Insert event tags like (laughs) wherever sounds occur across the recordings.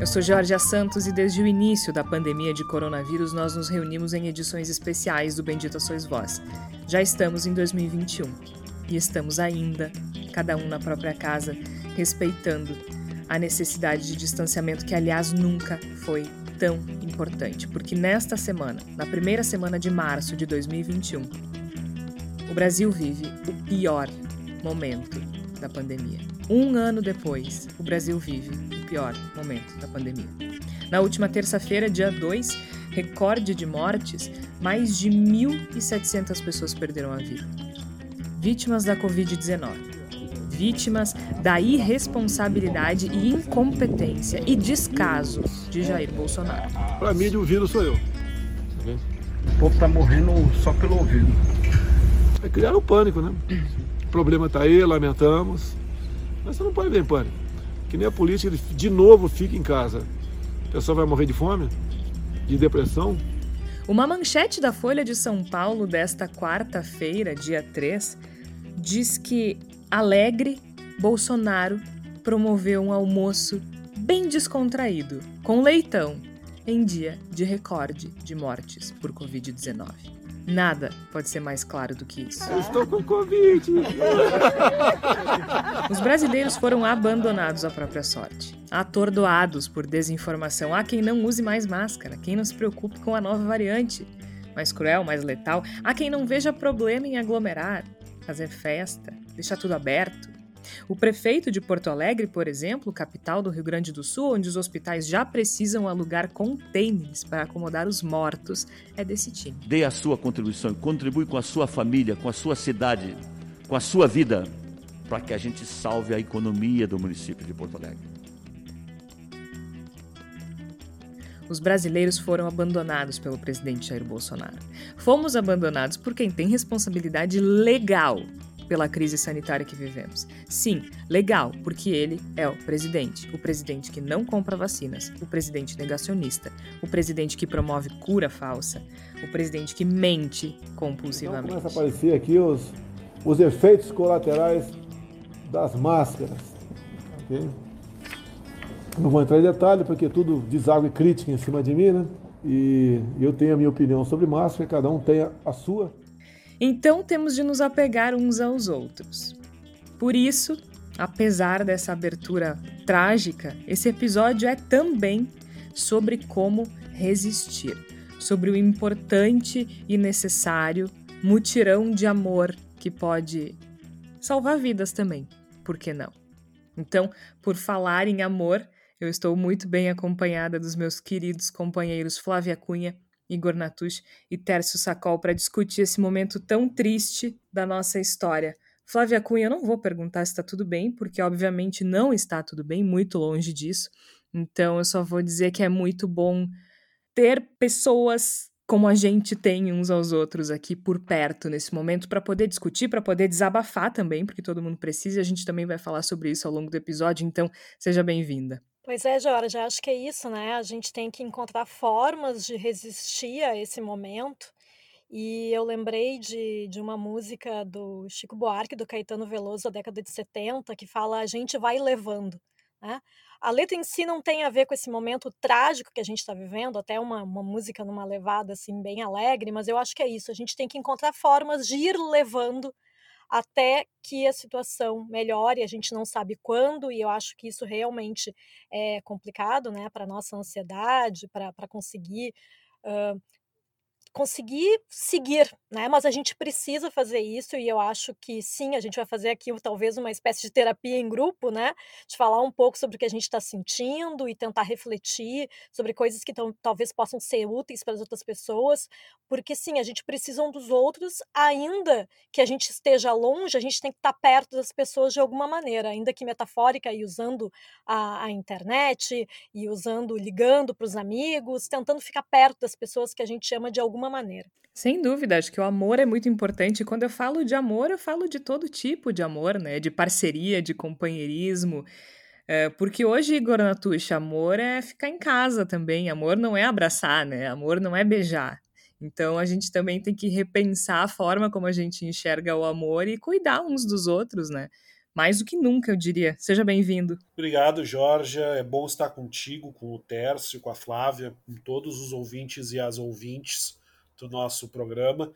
Eu sou Georgia Santos e desde o início da pandemia de coronavírus nós nos reunimos em edições especiais do Bendita Sois Voz. Já estamos em 2021 e estamos ainda, cada um na própria casa, respeitando a necessidade de distanciamento que, aliás, nunca foi tão importante, porque nesta semana, na primeira semana de março de 2021, o Brasil vive o pior momento da pandemia. Um ano depois, o Brasil vive o pior momento da pandemia. Na última terça-feira, dia 2, recorde de mortes, mais de 1.700 pessoas perderam a vida. Vítimas da Covid-19 vítimas da irresponsabilidade e incompetência e descaso de Jair Bolsonaro. Para mim, o vírus sou eu. O povo está morrendo só pelo ouvido. É criar o pânico, né? O problema está aí, lamentamos. Mas você não pode ver em pânico. Que nem a política, de novo, fica em casa. O pessoal vai morrer de fome, de depressão. Uma manchete da Folha de São Paulo desta quarta-feira, dia 3, diz que alegre, Bolsonaro promoveu um almoço bem descontraído, com leitão, em dia de recorde de mortes por Covid-19. Nada pode ser mais claro do que isso. Eu estou com Covid! Os brasileiros foram abandonados à própria sorte, atordoados por desinformação. Há quem não use mais máscara, quem não se preocupe com a nova variante, mais cruel, mais letal. Há quem não veja problema em aglomerar, fazer festa, deixar tudo aberto. O prefeito de Porto Alegre, por exemplo, capital do Rio Grande do Sul, onde os hospitais já precisam alugar containers para acomodar os mortos, é desse time. Dê a sua contribuição, contribui com a sua família, com a sua cidade, com a sua vida, para que a gente salve a economia do município de Porto Alegre. Os brasileiros foram abandonados pelo presidente Jair Bolsonaro. Fomos abandonados por quem tem responsabilidade legal pela crise sanitária que vivemos. Sim, legal, porque ele é o presidente. O presidente que não compra vacinas, o presidente negacionista, o presidente que promove cura falsa, o presidente que mente compulsivamente. Então começa a aparecer aqui os, os efeitos colaterais das máscaras. Okay? Não vou entrar em detalhe porque tudo deságua e crítica em cima de mim, né? E eu tenho a minha opinião sobre máscara, cada um tem a sua. Então temos de nos apegar uns aos outros. Por isso, apesar dessa abertura trágica, esse episódio é também sobre como resistir, sobre o importante e necessário mutirão de amor que pode salvar vidas também, por que não? Então, por falar em amor, eu estou muito bem acompanhada dos meus queridos companheiros Flávia Cunha Igor Natush e Tércio Sacol para discutir esse momento tão triste da nossa história. Flávia Cunha, eu não vou perguntar se está tudo bem, porque obviamente não está tudo bem, muito longe disso. Então eu só vou dizer que é muito bom ter pessoas como a gente tem uns aos outros aqui por perto nesse momento para poder discutir, para poder desabafar também, porque todo mundo precisa e a gente também vai falar sobre isso ao longo do episódio, então seja bem-vinda. Pois é, Jorge, acho que é isso, né? A gente tem que encontrar formas de resistir a esse momento. E eu lembrei de, de uma música do Chico Buarque, do Caetano Veloso, da década de 70, que fala A gente vai levando. Né? A letra em si não tem a ver com esse momento trágico que a gente está vivendo, até uma, uma música numa levada assim bem alegre, mas eu acho que é isso. A gente tem que encontrar formas de ir levando até que a situação melhore. A gente não sabe quando, e eu acho que isso realmente é complicado né, para a nossa ansiedade, para conseguir uh, conseguir seguir, né? Mas a gente precisa fazer isso e eu acho que sim, a gente vai fazer aqui talvez uma espécie de terapia em grupo, né? De falar um pouco sobre o que a gente está sentindo e tentar refletir sobre coisas que talvez possam ser úteis para as outras pessoas, porque sim, a gente precisa um dos outros, ainda que a gente esteja longe, a gente tem que estar tá perto das pessoas de alguma maneira, ainda que metafórica e usando a, a internet e usando, ligando para os amigos, tentando ficar perto das pessoas que a gente ama de alguma alguma maneira. Sem dúvida, acho que o amor é muito importante. Quando eu falo de amor, eu falo de todo tipo de amor, né? De parceria, de companheirismo. É, porque hoje, Igor Natush, amor é ficar em casa também. Amor não é abraçar, né? Amor não é beijar. Então a gente também tem que repensar a forma como a gente enxerga o amor e cuidar uns dos outros, né? Mais do que nunca, eu diria. Seja bem-vindo. Obrigado, Jorge. É bom estar contigo, com o Tércio, com a Flávia, com todos os ouvintes e as ouvintes do nosso programa.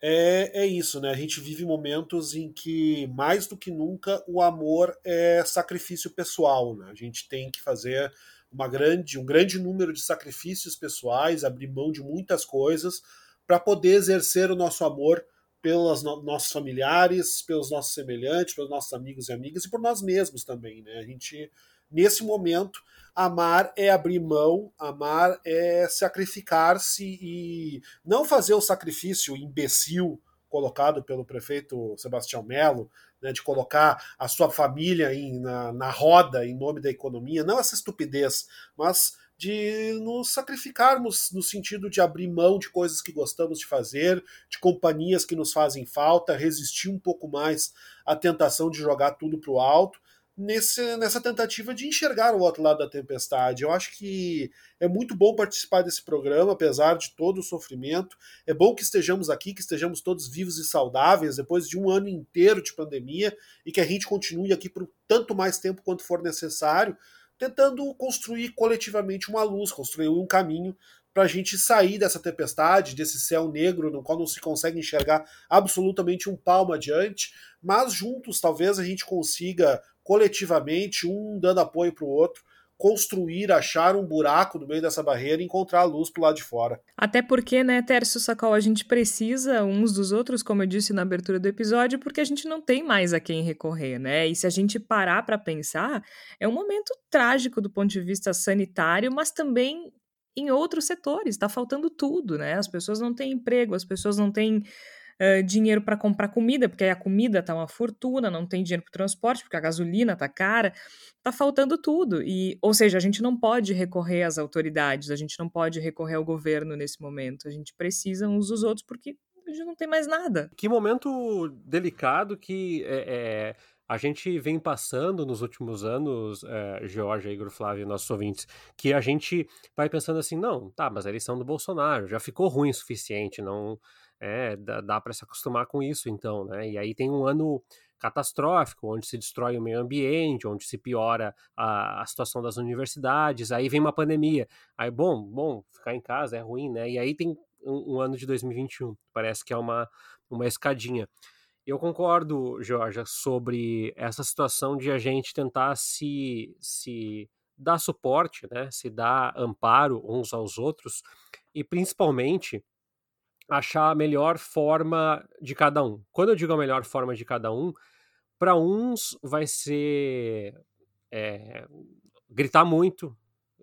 É, é isso, né? A gente vive momentos em que, mais do que nunca, o amor é sacrifício pessoal. Né? A gente tem que fazer uma grande, um grande número de sacrifícios pessoais, abrir mão de muitas coisas para poder exercer o nosso amor pelos no nossos familiares, pelos nossos semelhantes, pelos nossos amigos e amigas e por nós mesmos também, né? A gente nesse momento Amar é abrir mão, amar é sacrificar-se e não fazer o sacrifício imbecil colocado pelo prefeito Sebastião Melo, né, de colocar a sua família em, na, na roda em nome da economia, não essa estupidez, mas de nos sacrificarmos no sentido de abrir mão de coisas que gostamos de fazer, de companhias que nos fazem falta, resistir um pouco mais à tentação de jogar tudo para o alto nesse, nessa tentativa de enxergar o outro lado da tempestade. Eu acho que é muito bom participar desse programa, apesar de todo o sofrimento. É bom que estejamos aqui, que estejamos todos vivos e saudáveis depois de um ano inteiro de pandemia e que a gente continue aqui por tanto mais tempo quanto for necessário, tentando construir coletivamente uma luz, construir um caminho para a gente sair dessa tempestade, desse céu negro no qual não se consegue enxergar absolutamente um palmo adiante, mas juntos talvez a gente consiga coletivamente, um dando apoio para o outro, construir, achar um buraco no meio dessa barreira e encontrar a luz pro lado de fora. Até porque, né, Tércio Sacol, a gente precisa uns dos outros, como eu disse na abertura do episódio, porque a gente não tem mais a quem recorrer, né? E se a gente parar para pensar, é um momento trágico do ponto de vista sanitário, mas também em outros setores, está faltando tudo, né? As pessoas não têm emprego, as pessoas não têm uh, dinheiro para comprar comida, porque aí a comida tá uma fortuna, não tem dinheiro para transporte, porque a gasolina tá cara, tá faltando tudo. E, ou seja, a gente não pode recorrer às autoridades, a gente não pode recorrer ao governo nesse momento. A gente precisa uns dos outros porque a gente não tem mais nada. Que momento delicado que é, é, a gente vem passando nos últimos anos, é, Georgia, Igor Flávio, nossos ouvintes, que a gente vai pensando assim, não, tá, mas a eleição do Bolsonaro já ficou ruim o suficiente, não é, dá, dá para se acostumar com isso, então, né? E aí tem um ano catastrófico, onde se destrói o meio ambiente, onde se piora a, a, situação das universidades, aí vem uma pandemia. Aí, bom, bom, ficar em casa é ruim, né? E aí tem um, um ano de 2021, parece que é uma, uma escadinha. Eu concordo, Georgia, sobre essa situação de a gente tentar se, se dar suporte, né? Se dar amparo uns aos outros, e principalmente achar a melhor forma de cada um. Quando eu digo a melhor forma de cada um, para uns vai ser é, gritar muito,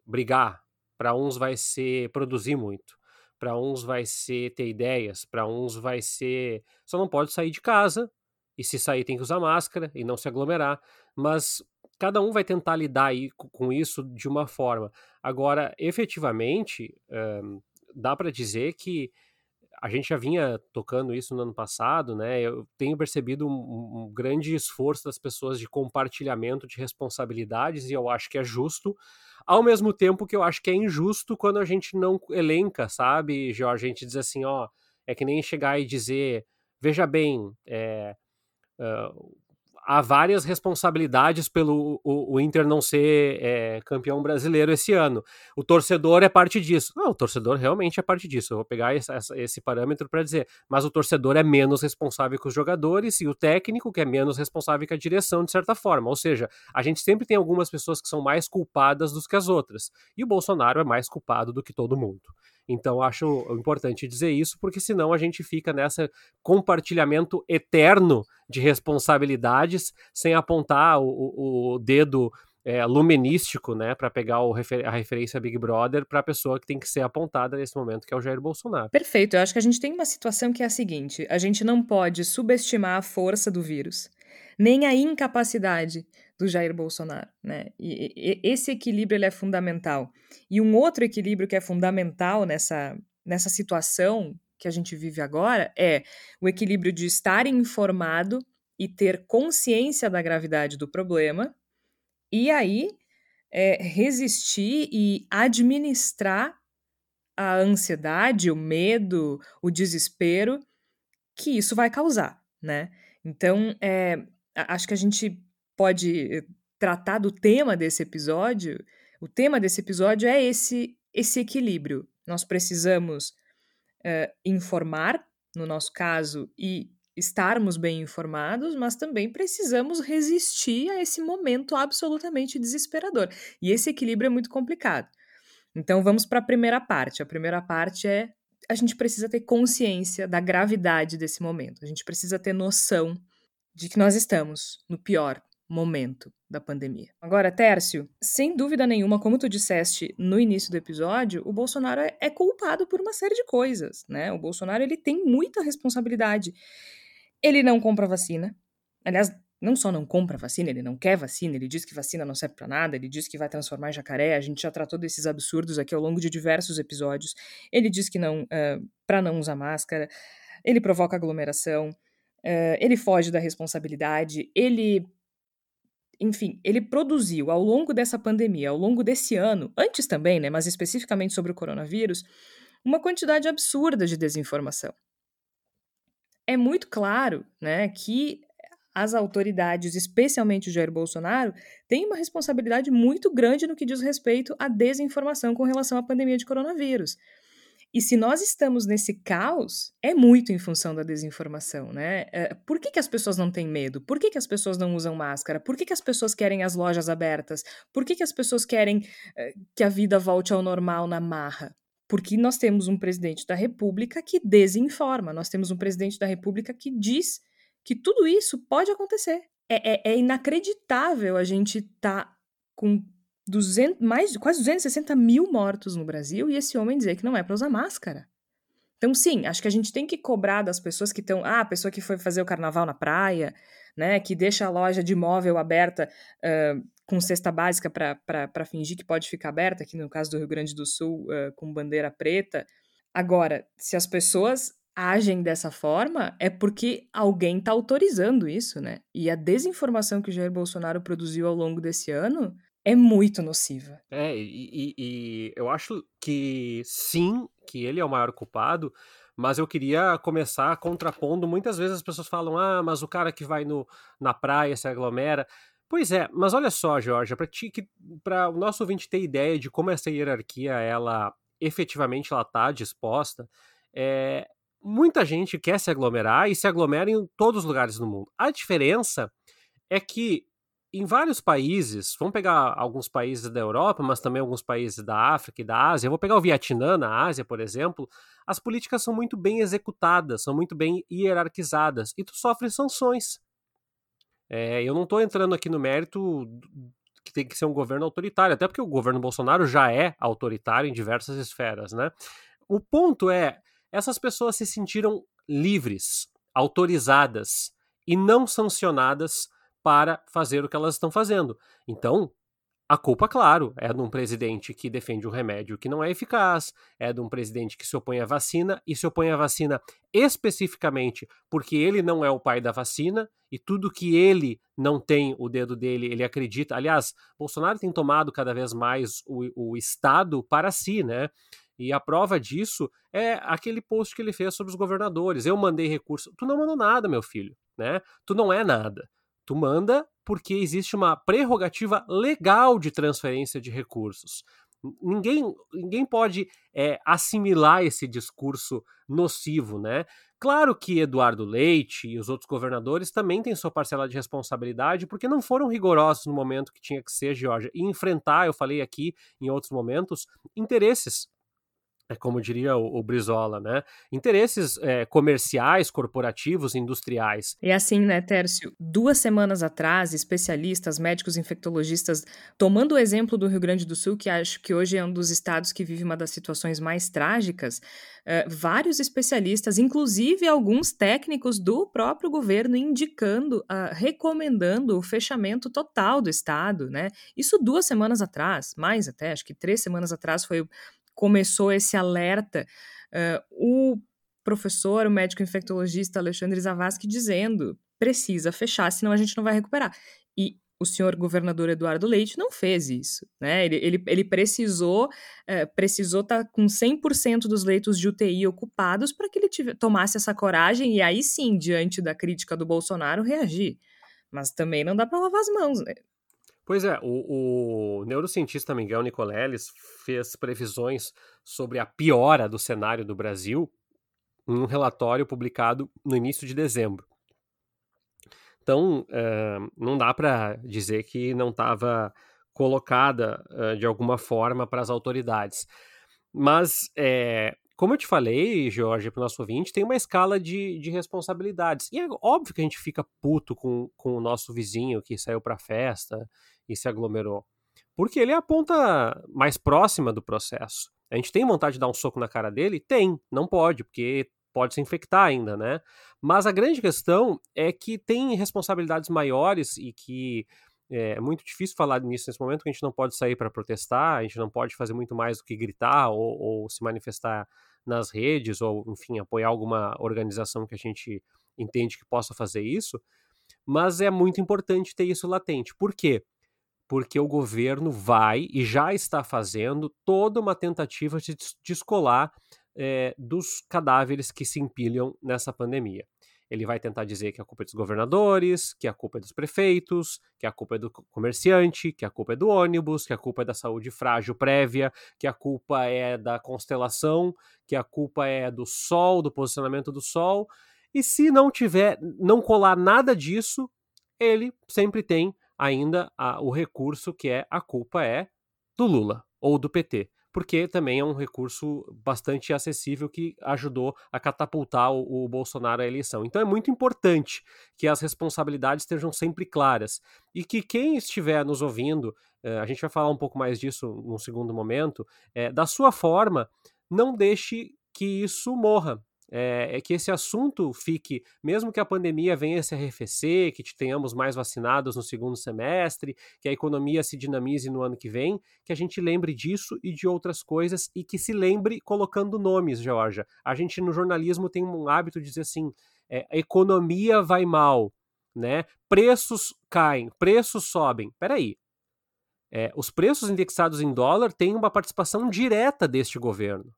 brigar. Para uns vai ser produzir muito. Para uns vai ser ter ideias. Para uns vai ser só não pode sair de casa e se sair tem que usar máscara e não se aglomerar. Mas cada um vai tentar lidar aí com isso de uma forma. Agora, efetivamente, um, dá para dizer que a gente já vinha tocando isso no ano passado, né? Eu tenho percebido um, um, grande esforço das pessoas de compartilhamento de responsabilidades e eu acho que é justo, ao mesmo tempo que eu acho que é injusto quando a gente não elenca, sabe, Jorge? A gente diz assim, ó, é que nem chegar e dizer, veja bem, é, uh, há várias responsabilidades pelo o, o Inter não ser é, campeão brasileiro esse ano. O torcedor é parte disso. Não, o torcedor realmente é parte disso. Eu vou pegar esse, parâmetro para dizer. Mas o torcedor é menos responsável que os jogadores e o técnico, que é menos responsável que a direção, de certa forma. Ou seja, a gente sempre tem algumas pessoas que são mais culpadas do que as outras. E o Bolsonaro é mais culpado do que todo mundo. Então, acho importante dizer isso, porque senão a gente fica nessa compartilhamento eterno de responsabilidades, sem apontar o, o dedo é, luminístico, né, para pegar refer a referência Big Brother para a pessoa que tem que ser apontada nesse momento, que é o Jair Bolsonaro. Perfeito. Eu acho que a gente tem uma situação que é a seguinte: a gente não pode subestimar a força do vírus, nem a incapacidade do Jair Bolsonaro, né? E, e, esse equilíbrio ele é fundamental. E um outro equilíbrio que é fundamental nessa, nessa situação que a gente vive agora é o equilíbrio de estar informado e ter consciência da gravidade do problema, e aí é, resistir e administrar a ansiedade, o medo, o desespero que isso vai causar, né? Então, é, acho que a gente pode tratar do tema desse episódio, o tema desse episódio é esse, esse equilíbrio. Nós precisamos uh, informar, no nosso caso, e estarmos bem informados, mas também precisamos resistir a esse momento absolutamente desesperador. E esse equilíbrio é muito complicado. Então vamos para a primeira parte. A primeira parte é a gente precisa ter consciência da gravidade desse momento. A gente precisa ter noção de que nós estamos no pior momento da pandemia. Agora, Tércio, sem dúvida nenhuma, como tu disseste no início do episódio, o Bolsonaro é, é culpado por uma série de coisas, né? O Bolsonaro ele tem muita responsabilidade. Ele não compra vacina. Aliás, não só não compra vacina, ele não quer vacina, ele diz que vacina não serve para nada, ele diz que vai transformar jacaré. A gente já tratou desses absurdos aqui ao longo de diversos episódios. Ele diz que não, uh, para não usar máscara. Ele provoca aglomeração. Uh, ele foge da responsabilidade. Ele enfim, ele produziu ao longo dessa pandemia, ao longo desse ano, antes também, né, mas especificamente sobre o coronavírus, uma quantidade absurda de desinformação. É muito claro, né, que as autoridades, especialmente o Jair Bolsonaro, têm uma responsabilidade muito grande no que diz respeito à desinformação com relação à pandemia de coronavírus. E se nós estamos nesse caos, é muito em função da desinformação, né? É, por que, que as pessoas não têm medo? Por que, que as pessoas não usam máscara? Por que, que as pessoas querem as lojas abertas? Por que, que as pessoas querem é, que a vida volte ao normal na marra? Porque nós temos um presidente da República que desinforma, nós temos um presidente da República que diz que tudo isso pode acontecer. É, é, é inacreditável a gente estar tá com 200, mais, quase 260 mil mortos no Brasil e esse homem dizer que não é para usar máscara. Então, sim, acho que a gente tem que cobrar das pessoas que estão. Ah, a pessoa que foi fazer o carnaval na praia, né, que deixa a loja de móvel aberta uh, com cesta básica para fingir que pode ficar aberta, aqui no caso do Rio Grande do Sul, uh, com bandeira preta. Agora, se as pessoas agem dessa forma, é porque alguém está autorizando isso, né? E a desinformação que o Jair Bolsonaro produziu ao longo desse ano é muito nociva. É, e, e, eu acho que sim, que ele é o maior culpado, mas eu queria começar contrapondo. Muitas vezes as pessoas falam, ah, mas o cara que vai no, na praia se aglomera. Pois é, mas olha só, Georgia, para o nosso ouvinte ter ideia de como essa hierarquia, ela efetivamente ela está disposta, é, muita gente quer se aglomerar e se aglomera em todos os lugares do mundo. A diferença é que em vários países, vamos pegar alguns países da Europa, mas também alguns países da África e da Ásia, vou pegar o Vietnã na Ásia, por exemplo, as políticas são muito bem executadas, são muito bem hierarquizadas, e tu sofre sanções. É, eu não estou entrando aqui no mérito que tem que ser um governo autoritário, até porque o governo Bolsonaro já é autoritário em diversas esferas, né? O ponto é, essas pessoas se sentiram livres, autorizadas e não sancionadas para fazer o que elas estão fazendo. Então, a culpa, claro, é de um presidente que defende um remédio que não é eficaz, é de um presidente que se opõe à vacina e se opõe à vacina especificamente porque ele não é o pai da vacina e tudo que ele não tem o dedo dele, ele acredita. Aliás, Bolsonaro tem tomado cada vez mais o, o Estado para si, né? E a prova disso é aquele post que ele fez sobre os governadores. Eu mandei recurso. Tu não mandou nada, meu filho, né? Tu não é nada. Tu manda porque existe uma prerrogativa legal de transferência de recursos. Ninguém, ninguém pode é, assimilar esse discurso nocivo, né? Claro que Eduardo Leite e os outros governadores também têm sua parcela de responsabilidade, porque não foram rigorosos no momento que tinha que ser, Georgia, e enfrentar, eu falei aqui em outros momentos, interesses como diria o, o Brizola, né? Interesses é, comerciais, corporativos, industriais. E assim, né, Tércio? Duas semanas atrás, especialistas, médicos infectologistas, tomando o exemplo do Rio Grande do Sul, que acho que hoje é um dos estados que vive uma das situações mais trágicas, uh, vários especialistas, inclusive alguns técnicos do próprio governo, indicando, uh, recomendando o fechamento total do estado, né? Isso duas semanas atrás, mais até, acho que três semanas atrás foi começou esse alerta, uh, o professor, o médico infectologista Alexandre Zavascki dizendo precisa fechar, senão a gente não vai recuperar. E o senhor governador Eduardo Leite não fez isso, né? Ele, ele, ele precisou é, precisou estar tá com 100% dos leitos de UTI ocupados para que ele tive, tomasse essa coragem e aí sim, diante da crítica do Bolsonaro, reagir. Mas também não dá para lavar as mãos, né? Pois é, o, o neurocientista Miguel Nicoleles fez previsões sobre a piora do cenário do Brasil em um relatório publicado no início de dezembro. Então, uh, não dá para dizer que não estava colocada uh, de alguma forma para as autoridades. Mas, é, como eu te falei, Jorge, para o nosso ouvinte, tem uma escala de, de responsabilidades. E é óbvio que a gente fica puto com, com o nosso vizinho que saiu para festa e se aglomerou. Porque ele é a ponta mais próxima do processo. A gente tem vontade de dar um soco na cara dele? Tem, não pode, porque pode se infectar ainda, né? Mas a grande questão é que tem responsabilidades maiores e que é muito difícil falar nisso nesse momento, que a gente não pode sair para protestar, a gente não pode fazer muito mais do que gritar ou, ou, se manifestar nas redes, ou, enfim, apoiar alguma organização que a gente entende que possa fazer isso. Mas é muito importante ter isso latente. Por quê? porque o governo vai e já está fazendo toda uma tentativa de descolar é, dos cadáveres que se empilham nessa pandemia. Ele vai tentar dizer que a culpa é dos governadores, que a culpa é dos prefeitos, que a culpa é do comerciante, que a culpa é do ônibus, que a culpa é da saúde frágil prévia, que a culpa é da constelação, que a culpa é do sol, do posicionamento do sol. E se não tiver, não colar nada disso, ele sempre tem ainda a, o recurso que é a culpa é do Lula ou do PT, porque também é um recurso bastante acessível que ajudou a catapultar o, o Bolsonaro à eleição. Então é muito importante que as responsabilidades estejam sempre claras e que quem estiver nos ouvindo, eh, a gente vai falar um pouco mais disso num segundo momento, eh, da sua forma, não deixe que isso morra, é, é, que esse assunto fique, mesmo que a pandemia venha se arrefecer, que tenhamos mais vacinados no segundo semestre, que a economia se dinamize no ano que vem, que a gente lembre disso e de outras coisas e que se lembre colocando nomes, Georgia. A gente no jornalismo tem um hábito de dizer assim: é, a economia vai mal, né? Preços caem, preços sobem. Peraí. É, os preços indexados em dólar têm uma participação direta deste governo.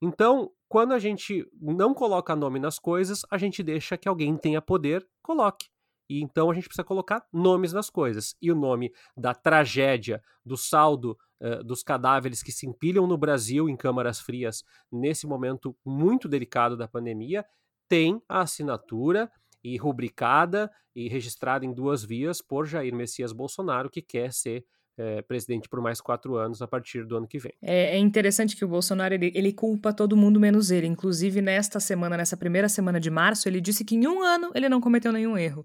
Então, quando a gente não coloca nome nas coisas, a gente deixa que alguém tenha poder, coloque. E então a gente precisa colocar nomes nas coisas. E o nome da tragédia, do saldo uh, dos cadáveres que se empilham no Brasil em câmaras frias nesse momento muito delicado da pandemia, tem a assinatura e rubricada e registrada em duas vias por Jair Messias Bolsonaro, que quer ser é, presidente por mais quatro anos a partir do ano que vem. É, é interessante que o Bolsonaro ele, ele, culpa todo mundo menos ele. Inclusive, nesta semana, nessa primeira semana de março, ele disse que em um ano ele não cometeu nenhum erro.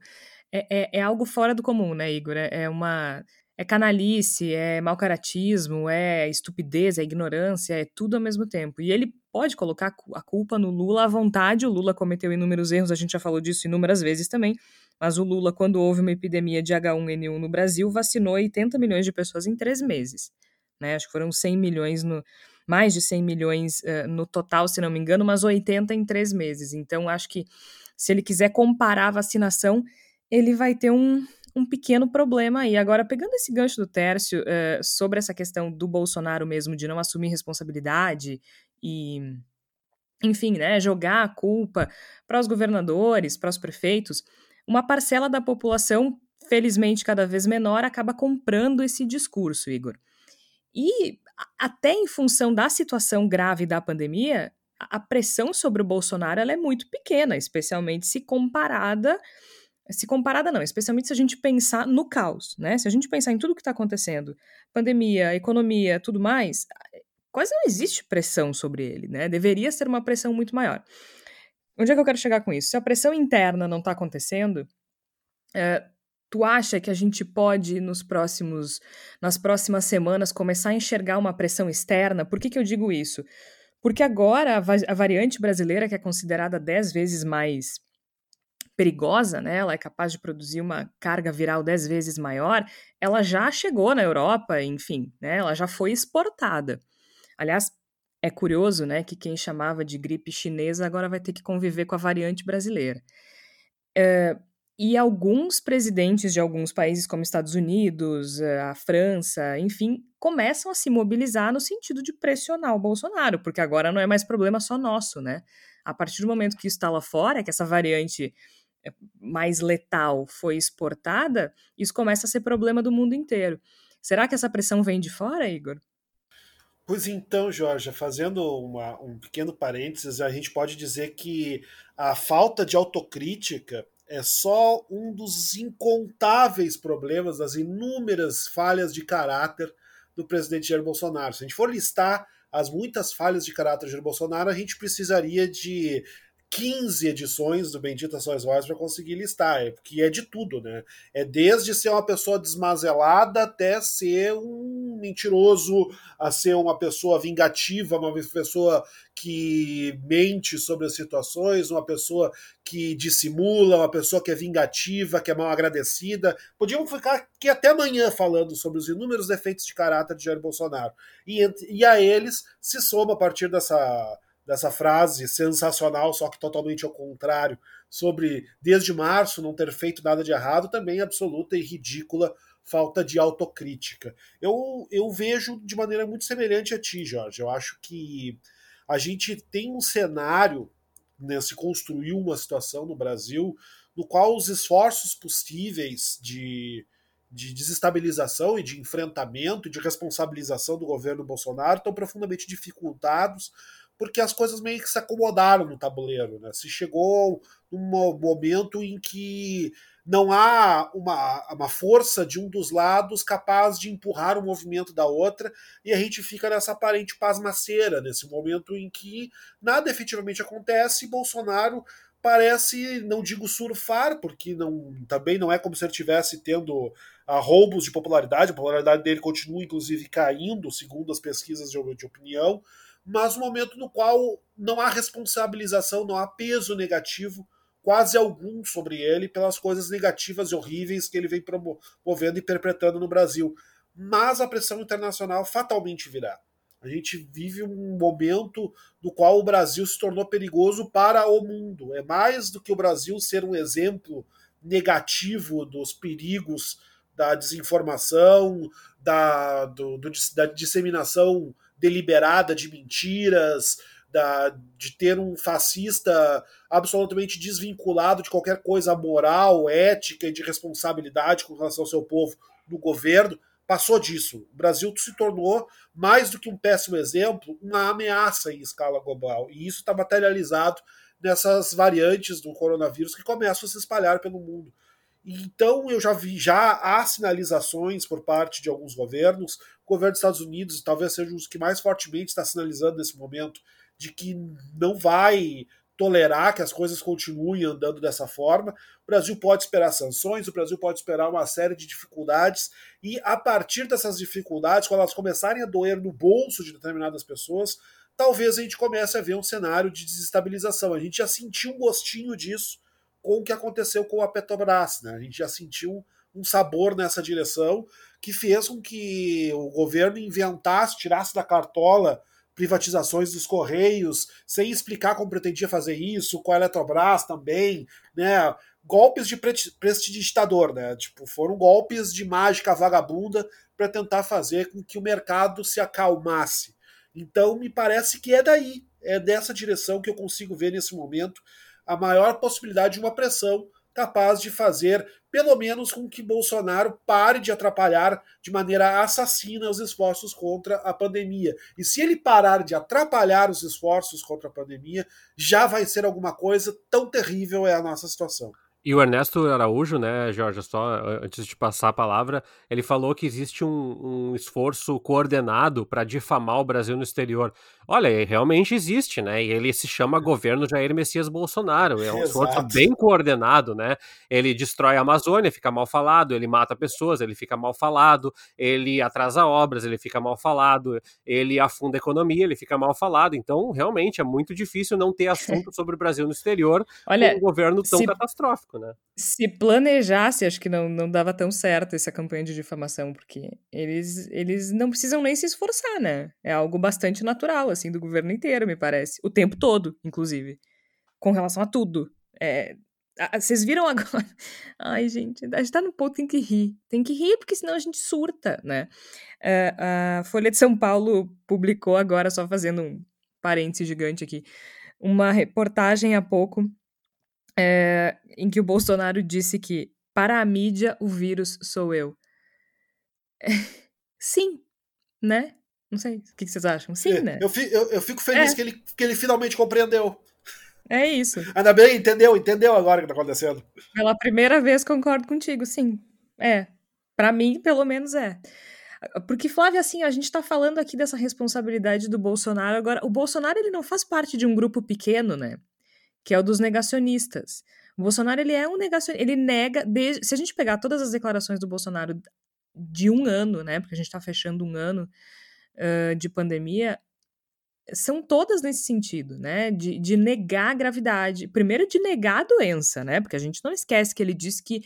É, é, é algo fora do comum, né, Igor? É, é uma. É canalice, é mau caratismo, é estupidez, é ignorância, é tudo ao mesmo tempo. E ele pode colocar a culpa no Lula à vontade. O Lula cometeu inúmeros erros, a gente já falou disso inúmeras vezes também. Mas o Lula, quando houve uma epidemia de H1N1 no Brasil, vacinou 80 milhões de pessoas em três meses. Né? Acho que foram 100 milhões, no, mais de 100 milhões uh, no total, se não me engano, mas 80 em três meses. Então, acho que se ele quiser comparar a vacinação, ele vai ter um, um pequeno problema aí. Agora, pegando esse gancho do Tércio uh, sobre essa questão do Bolsonaro mesmo de não assumir responsabilidade e, enfim, né, jogar a culpa para os governadores, para os prefeitos, uma parcela da população, felizmente cada vez menor, acaba comprando esse discurso, Igor. E até em função da situação grave da pandemia, a pressão sobre o Bolsonaro é muito pequena, especialmente se comparada se comparada não, especialmente se a gente pensar no caos, né? Se a gente pensar em tudo que está acontecendo, pandemia, economia, tudo mais, quase não existe pressão sobre ele, né? Deveria ser uma pressão muito maior. Onde é que eu quero chegar com isso? Se a pressão interna não está acontecendo, é, tu acha que a gente pode, nos próximos, nas próximas semanas, começar a enxergar uma pressão externa? Por que, que eu digo isso? Porque agora a, va a variante brasileira, que é considerada dez vezes mais perigosa, né? Ela é capaz de produzir uma carga viral dez vezes maior. Ela já chegou na Europa, enfim, né? Ela já foi exportada. Aliás, é curioso, né, que quem chamava de gripe chinesa agora vai ter que conviver com a variante brasileira. É, e alguns presidentes de alguns países, como Estados Unidos, eh, a França, enfim, começam a se mobilizar no sentido de pressionar o Bolsonaro, porque agora não é mais problema só nosso, né? A partir do momento que isso está lá fora, que essa variante eh, mais letal foi exportada, isso começa a ser problema do mundo inteiro. Será que essa pressão vem de fora, Igor? Pois então, Jorge, fazendo uma, um pequeno parênteses, a gente pode dizer que a falta de autocrítica é só um dos incontáveis problemas, das inúmeras falhas de caráter do presidente Jair Bolsonaro. Se a gente for listar as muitas falhas de caráter de Jair Bolsonaro, a gente precisaria de 15 edições do Bendita Sois Vós para conseguir listar, é, porque é de tudo, né? É desde ser uma pessoa desmazelada até ser um mentiroso, a ser uma pessoa vingativa, uma pessoa que mente sobre as situações, uma pessoa que dissimula, uma pessoa que é vingativa, que é mal agradecida. Podíamos ficar aqui até amanhã falando sobre os inúmeros defeitos de caráter de Jair Bolsonaro. E, e a eles se soma a partir dessa dessa frase sensacional, só que totalmente ao contrário, sobre desde março não ter feito nada de errado, também absoluta e ridícula falta de autocrítica. Eu, eu vejo de maneira muito semelhante a ti, Jorge. Eu acho que a gente tem um cenário, né, se construiu uma situação no Brasil no qual os esforços possíveis de, de desestabilização e de enfrentamento e de responsabilização do governo Bolsonaro estão profundamente dificultados porque as coisas meio que se acomodaram no tabuleiro. Né? Se chegou num momento em que não há uma, uma força de um dos lados capaz de empurrar o movimento da outra, e a gente fica nessa aparente pasmaceira, nesse momento em que nada efetivamente acontece e Bolsonaro parece, não digo surfar, porque não, também não é como se ele estivesse tendo ah, roubos de popularidade, a popularidade dele continua inclusive caindo, segundo as pesquisas de, de opinião, mas um momento no qual não há responsabilização, não há peso negativo, quase algum sobre ele, pelas coisas negativas e horríveis que ele vem promovendo e perpetrando no Brasil. Mas a pressão internacional fatalmente virá. A gente vive um momento no qual o Brasil se tornou perigoso para o mundo. É mais do que o Brasil ser um exemplo negativo dos perigos da desinformação, da, do, do, da disseminação deliberada de mentiras, da, de ter um fascista absolutamente desvinculado de qualquer coisa moral, ética e de responsabilidade com relação ao seu povo no governo, passou disso. O Brasil se tornou, mais do que um péssimo exemplo, uma ameaça em escala global. E isso está materializado nessas variantes do coronavírus que começam a se espalhar pelo mundo. Então eu já vi, já há sinalizações por parte de alguns governos, governo dos Estados Unidos talvez seja um dos que mais fortemente está sinalizando nesse momento de que não vai tolerar que as coisas continuem andando dessa forma. O Brasil pode esperar sanções, o Brasil pode esperar uma série de dificuldades, e a partir dessas dificuldades, quando elas começarem a doer no bolso de determinadas pessoas, talvez a gente comece a ver um cenário de desestabilização. A gente já sentiu um gostinho disso com o que aconteceu com a Petrobras. Né? A gente já sentiu um sabor nessa direção que fez com que o governo inventasse, tirasse da cartola privatizações dos Correios, sem explicar como pretendia fazer isso, com a Eletrobras também, né? Golpes de prestidigitador, né? Tipo, foram golpes de mágica vagabunda para tentar fazer com que o mercado se acalmasse. Então, me parece que é daí, é dessa direção que eu consigo ver nesse momento a maior possibilidade de uma pressão capaz de fazer, pelo menos, com que Bolsonaro pare de atrapalhar de maneira assassina os esforços contra a pandemia. E se ele parar de atrapalhar os esforços contra a pandemia, já vai ser alguma coisa, tão terrível é a nossa situação. E o Ernesto Araújo, né, Jorge, só antes de passar a palavra, ele falou que existe um, um esforço coordenado para difamar o Brasil no exterior. Olha, realmente existe, né? E ele se chama governo Jair Messias Bolsonaro. É um esforço bem coordenado, né? Ele destrói a Amazônia, fica mal falado, ele mata pessoas, ele fica mal falado, ele atrasa obras, ele fica mal falado, ele afunda a economia, ele fica mal falado. Então, realmente, é muito difícil não ter assunto (laughs) sobre o Brasil no exterior Olha, com um governo tão se, catastrófico, né? Se planejasse, acho que não, não dava tão certo essa campanha de difamação, porque eles, eles não precisam nem se esforçar, né? É algo bastante natural, assim assim, do governo inteiro, me parece. O tempo todo, inclusive. Com relação a tudo. É, vocês viram agora? (laughs) Ai, gente, a gente tá no ponto tem que rir. Tem que rir, porque senão a gente surta, né? É, a Folha de São Paulo publicou agora, só fazendo um parêntese gigante aqui, uma reportagem há pouco é, em que o Bolsonaro disse que para a mídia o vírus sou eu. (laughs) Sim, né? Não sei. O que vocês acham? Sim, é, né? Eu, eu, eu fico feliz é. que, ele, que ele finalmente compreendeu. É isso. Ainda bem, entendeu? Entendeu agora o que tá acontecendo. Pela primeira vez concordo contigo, sim. É. Para mim, pelo menos é. Porque, Flávia, assim, a gente tá falando aqui dessa responsabilidade do Bolsonaro. Agora, o Bolsonaro, ele não faz parte de um grupo pequeno, né? Que é o dos negacionistas. O Bolsonaro, ele é um negacionista. Ele nega. Desde, se a gente pegar todas as declarações do Bolsonaro de um ano, né? Porque a gente tá fechando um ano de pandemia são todas nesse sentido, né? De, de negar a gravidade. Primeiro, de negar a doença, né? Porque a gente não esquece que ele disse que,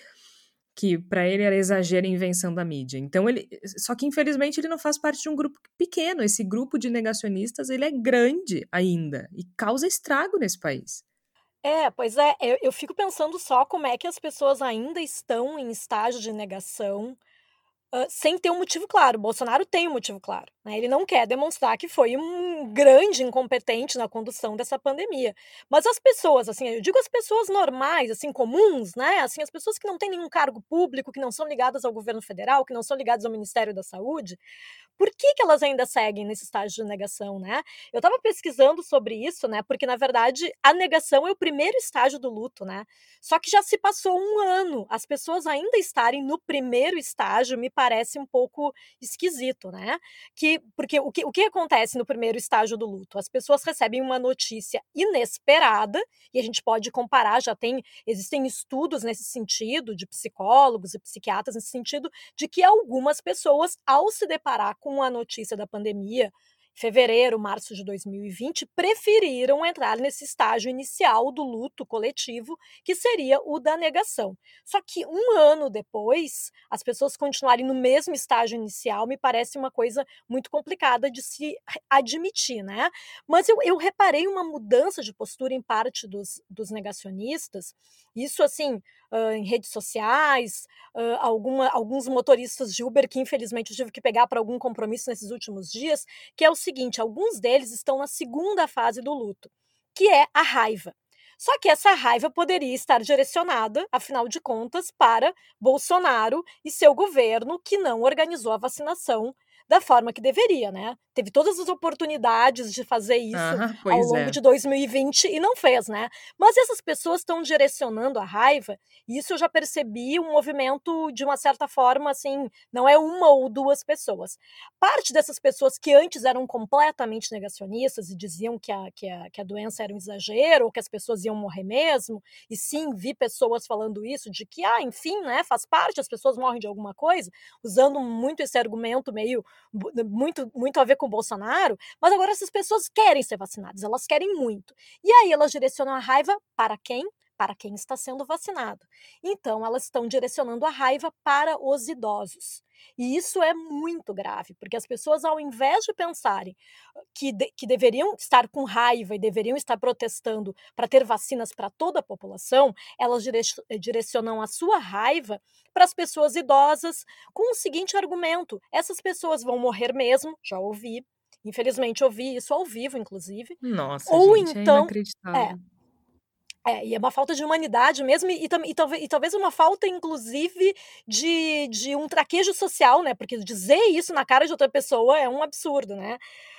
que para ele era exagero a invenção da mídia. Então, ele. Só que, infelizmente, ele não faz parte de um grupo pequeno. Esse grupo de negacionistas ele é grande ainda e causa estrago nesse país. É, pois é, eu, eu fico pensando só como é que as pessoas ainda estão em estágio de negação sem ter um motivo claro. O Bolsonaro tem um motivo claro. Né? Ele não quer demonstrar que foi um grande incompetente na condução dessa pandemia. Mas as pessoas, assim, eu digo as pessoas normais, assim, comuns, né? Assim, as pessoas que não têm nenhum cargo público, que não são ligadas ao governo federal, que não são ligadas ao Ministério da Saúde, por que, que elas ainda seguem nesse estágio de negação, né? Eu estava pesquisando sobre isso, né? Porque, na verdade, a negação é o primeiro estágio do luto, né? Só que já se passou um ano. As pessoas ainda estarem no primeiro estágio me parece um pouco esquisito, né? Que, porque o que, o que acontece no primeiro estágio do luto? As pessoas recebem uma notícia inesperada, e a gente pode comparar, já tem, existem estudos nesse sentido, de psicólogos e psiquiatras nesse sentido, de que algumas pessoas, ao se deparar com a notícia da pandemia, fevereiro, março de 2020, preferiram entrar nesse estágio inicial do luto coletivo, que seria o da negação. Só que um ano depois, as pessoas continuarem no mesmo estágio inicial me parece uma coisa muito complicada de se admitir, né? Mas eu, eu reparei uma mudança de postura em parte dos, dos negacionistas, isso assim, uh, em redes sociais, uh, alguma, alguns motoristas de Uber que infelizmente eu tive que pegar para algum compromisso nesses últimos dias, que é o seguinte: alguns deles estão na segunda fase do luto, que é a raiva. Só que essa raiva poderia estar direcionada, afinal de contas, para Bolsonaro e seu governo, que não organizou a vacinação da forma que deveria, né? Teve todas as oportunidades de fazer isso ah, ao longo é. de 2020 e não fez, né? Mas essas pessoas estão direcionando a raiva, e isso eu já percebi um movimento de uma certa forma, assim, não é uma ou duas pessoas. Parte dessas pessoas que antes eram completamente negacionistas e diziam que a, que a, que a doença era um exagero, ou que as pessoas iam morrer mesmo, e sim, vi pessoas falando isso, de que, ah, enfim, né, faz parte, as pessoas morrem de alguma coisa, usando muito esse argumento meio muito, muito a ver com o Bolsonaro, mas agora essas pessoas querem ser vacinadas, elas querem muito. E aí elas direcionam a raiva para quem? Para quem está sendo vacinado. Então, elas estão direcionando a raiva para os idosos. E isso é muito grave, porque as pessoas, ao invés de pensarem que, de, que deveriam estar com raiva e deveriam estar protestando para ter vacinas para toda a população, elas direcionam a sua raiva para as pessoas idosas com o seguinte argumento: essas pessoas vão morrer mesmo, já ouvi. Infelizmente, ouvi isso ao vivo, inclusive. Nossa, Ou gente, é então, é. É, e é uma falta de humanidade mesmo, e, e, e, talvez, e talvez uma falta, inclusive, de, de um traquejo social, né? Porque dizer isso na cara de outra pessoa é um absurdo, né?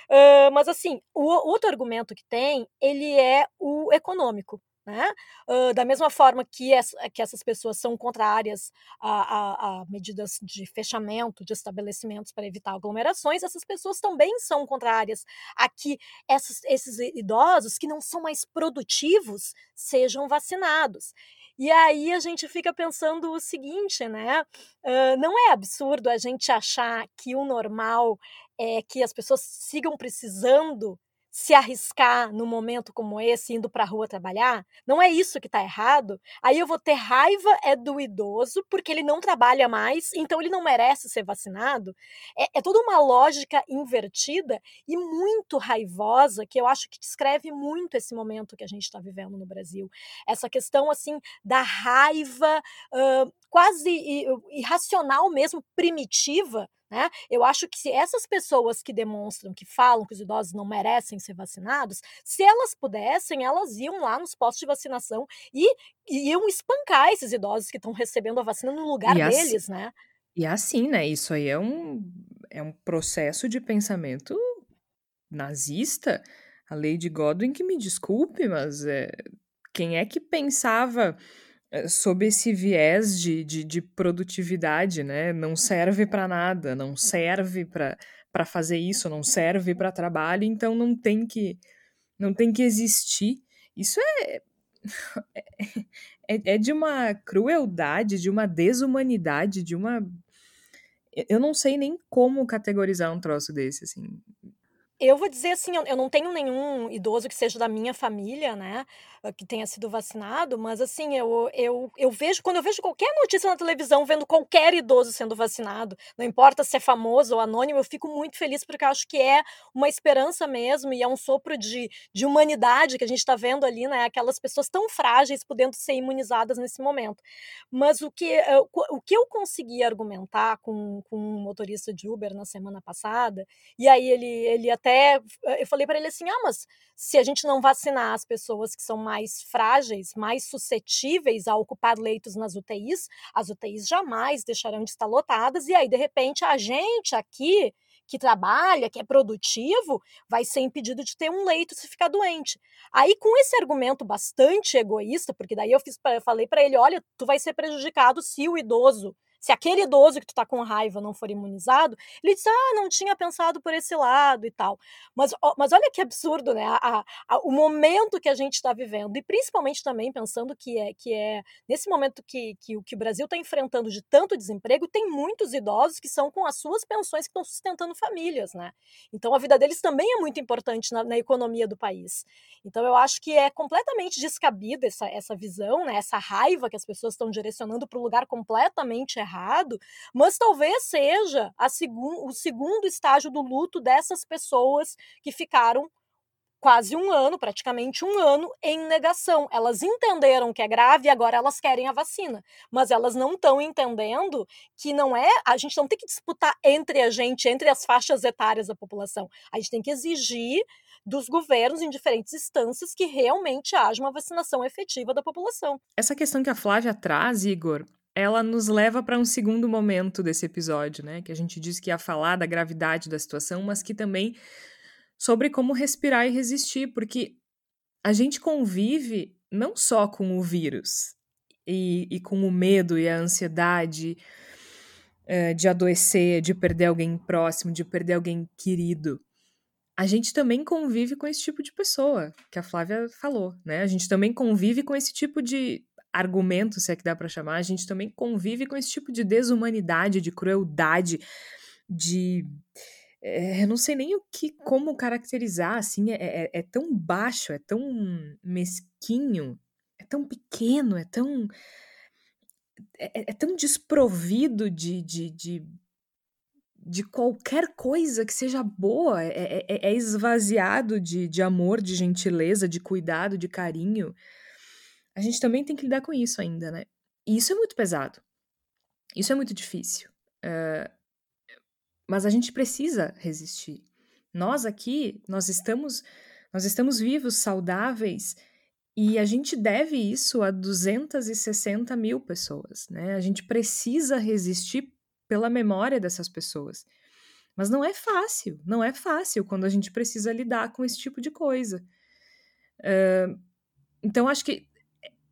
Uh, mas assim, o outro argumento que tem, ele é o econômico. Né? Uh, da mesma forma que, essa, que essas pessoas são contrárias a, a, a, medidas de fechamento de estabelecimentos para evitar aglomerações, essas pessoas também são contrárias a que essas, esses idosos que não são mais produtivos sejam vacinados. E aí a gente fica pensando o seguinte, né? Uh, não é absurdo a gente achar que o normal é que as pessoas sigam precisando se arriscar num momento como esse, indo para a rua trabalhar, não é isso que está errado. Aí eu vou ter raiva é do idoso, porque ele não trabalha mais, então ele não merece ser vacinado. É, é toda uma lógica invertida e muito raivosa, que eu acho que descreve muito esse momento que a gente está vivendo no Brasil. Essa questão, assim, da raiva uh, quase irracional mesmo, primitiva, né? Eu acho que se essas pessoas que demonstram, que falam que os idosos não merecem ser vacinados, se elas pudessem, elas iam lá nos postos de vacinação e, e iam espancar esses idosos que estão recebendo a vacina no lugar e deles, assim, né? E assim, né? Isso aí é um, é um processo de pensamento nazista. A Lady Godwin que me desculpe, mas é, quem é que pensava sob esse viés de, de, de produtividade, né? Não serve para nada, não serve para fazer isso, não serve para trabalho, então não tem que não tem que existir. Isso (laughs) é, é, é de uma crueldade, de uma desumanidade, de uma eu não sei nem como categorizar um troço desse, assim. Eu vou dizer assim, eu não tenho nenhum idoso que seja da minha família, né, que tenha sido vacinado, mas assim, eu, eu, eu vejo, quando eu vejo qualquer notícia na televisão vendo qualquer idoso sendo vacinado, não importa se é famoso ou anônimo, eu fico muito feliz porque eu acho que é uma esperança mesmo e é um sopro de, de humanidade que a gente está vendo ali, né, aquelas pessoas tão frágeis podendo ser imunizadas nesse momento. Mas o que, o que eu consegui argumentar com, com um motorista de Uber na semana passada, e aí ele, ele até até eu falei para ele assim: ah, mas se a gente não vacinar as pessoas que são mais frágeis, mais suscetíveis a ocupar leitos nas UTIs, as UTIs jamais deixarão de estar lotadas, e aí, de repente, a gente aqui que trabalha, que é produtivo, vai ser impedido de ter um leito se ficar doente. Aí, com esse argumento bastante egoísta, porque daí eu, fiz, eu falei para ele: olha, tu vai ser prejudicado se o idoso se aquele idoso que tu tá com raiva não for imunizado, ele diz, ah, não tinha pensado por esse lado e tal. Mas, mas olha que absurdo, né? A, a, o momento que a gente está vivendo, e principalmente também pensando que é, que é nesse momento que, que, que o Brasil está enfrentando de tanto desemprego, tem muitos idosos que são com as suas pensões que estão sustentando famílias, né? Então a vida deles também é muito importante na, na economia do país. Então eu acho que é completamente descabida essa, essa visão, né? essa raiva que as pessoas estão direcionando para um lugar completamente errado errado, mas talvez seja o segundo estágio do luto dessas pessoas que ficaram quase um ano, praticamente um ano, em negação. Elas entenderam que é grave e agora elas querem a vacina. Mas elas não estão entendendo que não é. A gente não tem que disputar entre a gente, entre as faixas etárias da população. A gente tem que exigir dos governos em diferentes instâncias que realmente haja uma vacinação efetiva da população. Essa questão que a Flávia traz, Igor, ela nos leva para um segundo momento desse episódio, né? Que a gente disse que ia falar da gravidade da situação, mas que também sobre como respirar e resistir, porque a gente convive não só com o vírus e, e com o medo e a ansiedade é, de adoecer, de perder alguém próximo, de perder alguém querido. A gente também convive com esse tipo de pessoa, que a Flávia falou, né? A gente também convive com esse tipo de argumento, se é que dá para chamar, a gente também convive com esse tipo de desumanidade, de crueldade, de é, eu não sei nem o que como caracterizar, assim, é, é, é, tão baixo, é tão mesquinho, é tão pequeno, é tão é, é tão desprovido de, de, de, de, qualquer coisa que seja boa, é, é, é esvaziado de, de amor, de gentileza, de cuidado, de carinho a gente também tem que lidar com isso ainda, né? E isso é muito pesado. Isso é muito difícil. Uh, mas a gente precisa resistir. Nós aqui, nós estamos, nós estamos vivos, saudáveis, e a gente deve isso a 260 mil pessoas, né? A gente precisa resistir pela memória dessas pessoas. Mas não é fácil, não é fácil quando a gente precisa lidar com esse tipo de coisa. Uh, então, acho que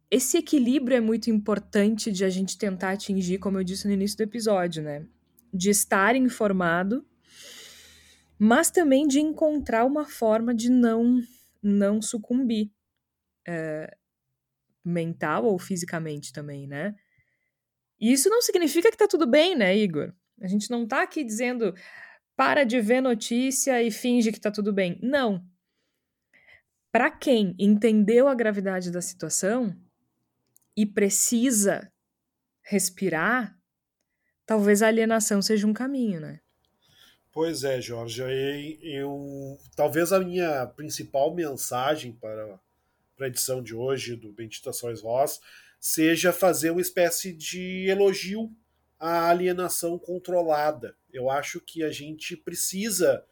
esse equilíbrio é muito importante de a gente tentar atingir, como eu disse no início do episódio, né? De estar informado, mas também de encontrar uma forma de não não sucumbir é, mental ou fisicamente também, né? E isso não significa que tá tudo bem, né, Igor? A gente não tá aqui dizendo para de ver notícia e finge que tá tudo bem. Não. Para quem entendeu a gravidade da situação e precisa respirar, talvez a alienação seja um caminho, né? Pois é, Jorge. Eu, talvez a minha principal mensagem para, para a edição de hoje do Benditações Voz seja fazer uma espécie de elogio à alienação controlada. Eu acho que a gente precisa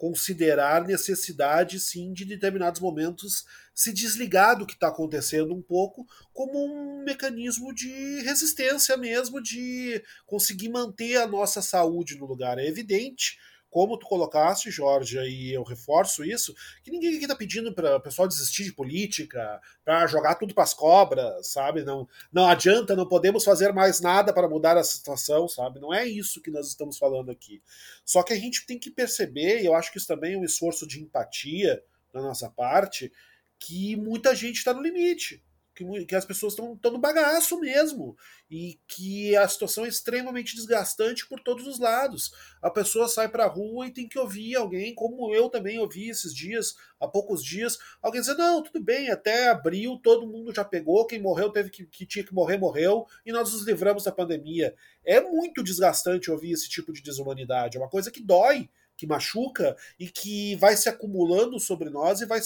considerar necessidade, sim, de determinados momentos se desligar do que está acontecendo um pouco, como um mecanismo de resistência mesmo, de conseguir manter a nossa saúde no lugar. É evidente como tu colocaste, Jorge, e eu reforço isso, que ninguém aqui está pedindo para o pessoal desistir de política, para jogar tudo para as cobras, sabe? Não, não adianta, não podemos fazer mais nada para mudar a situação, sabe? Não é isso que nós estamos falando aqui. Só que a gente tem que perceber, e eu acho que isso também é um esforço de empatia da nossa parte, que muita gente está no limite que, que as pessoas estão no bagaço mesmo. E que a situação é extremamente desgastante por todos os lados. A pessoa sai para a rua e tem que ouvir alguém, como eu também ouvi esses dias, há poucos dias, alguém dizer: não, tudo bem, até abril todo mundo já pegou, quem morreu teve que, que tinha que morrer, morreu, e nós nos livramos da pandemia. É muito desgastante ouvir esse tipo de desumanidade. É uma coisa que dói que machuca e que vai se acumulando sobre nós e vai,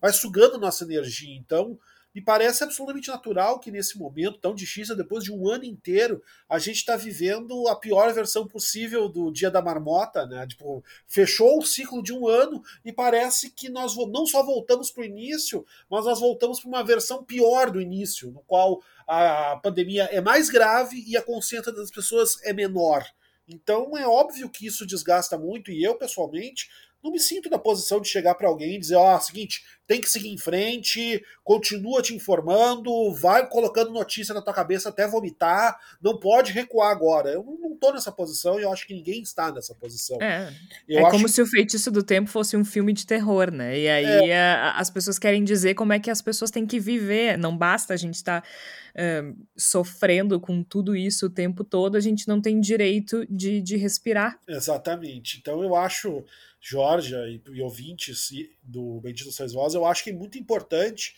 vai sugando nossa energia. Então, me parece absolutamente natural que nesse momento tão difícil, depois de um ano inteiro, a gente está vivendo a pior versão possível do Dia da Marmota, né? Tipo, fechou o ciclo de um ano e parece que nós não só voltamos para o início, mas nós voltamos para uma versão pior do início, no qual a pandemia é mais grave e a consciência das pessoas é menor. Então é óbvio que isso desgasta muito e eu pessoalmente não me sinto na posição de chegar para alguém e dizer, ó, oh, seguinte, tem que seguir em frente, continua te informando, vai colocando notícia na tua cabeça até vomitar, não pode recuar agora. Eu não tô nessa posição e eu acho que ninguém está nessa posição. É, eu é como se o Feitiço do Tempo fosse um filme de terror, né? E aí é... a, as pessoas querem dizer como é que as pessoas têm que viver, não basta a gente estar tá, uh, sofrendo com tudo isso o tempo todo, a gente não tem direito de, de respirar. Exatamente. Então eu acho Georgia e, e ouvintes do Bendito Sois Vós, eu acho que é muito importante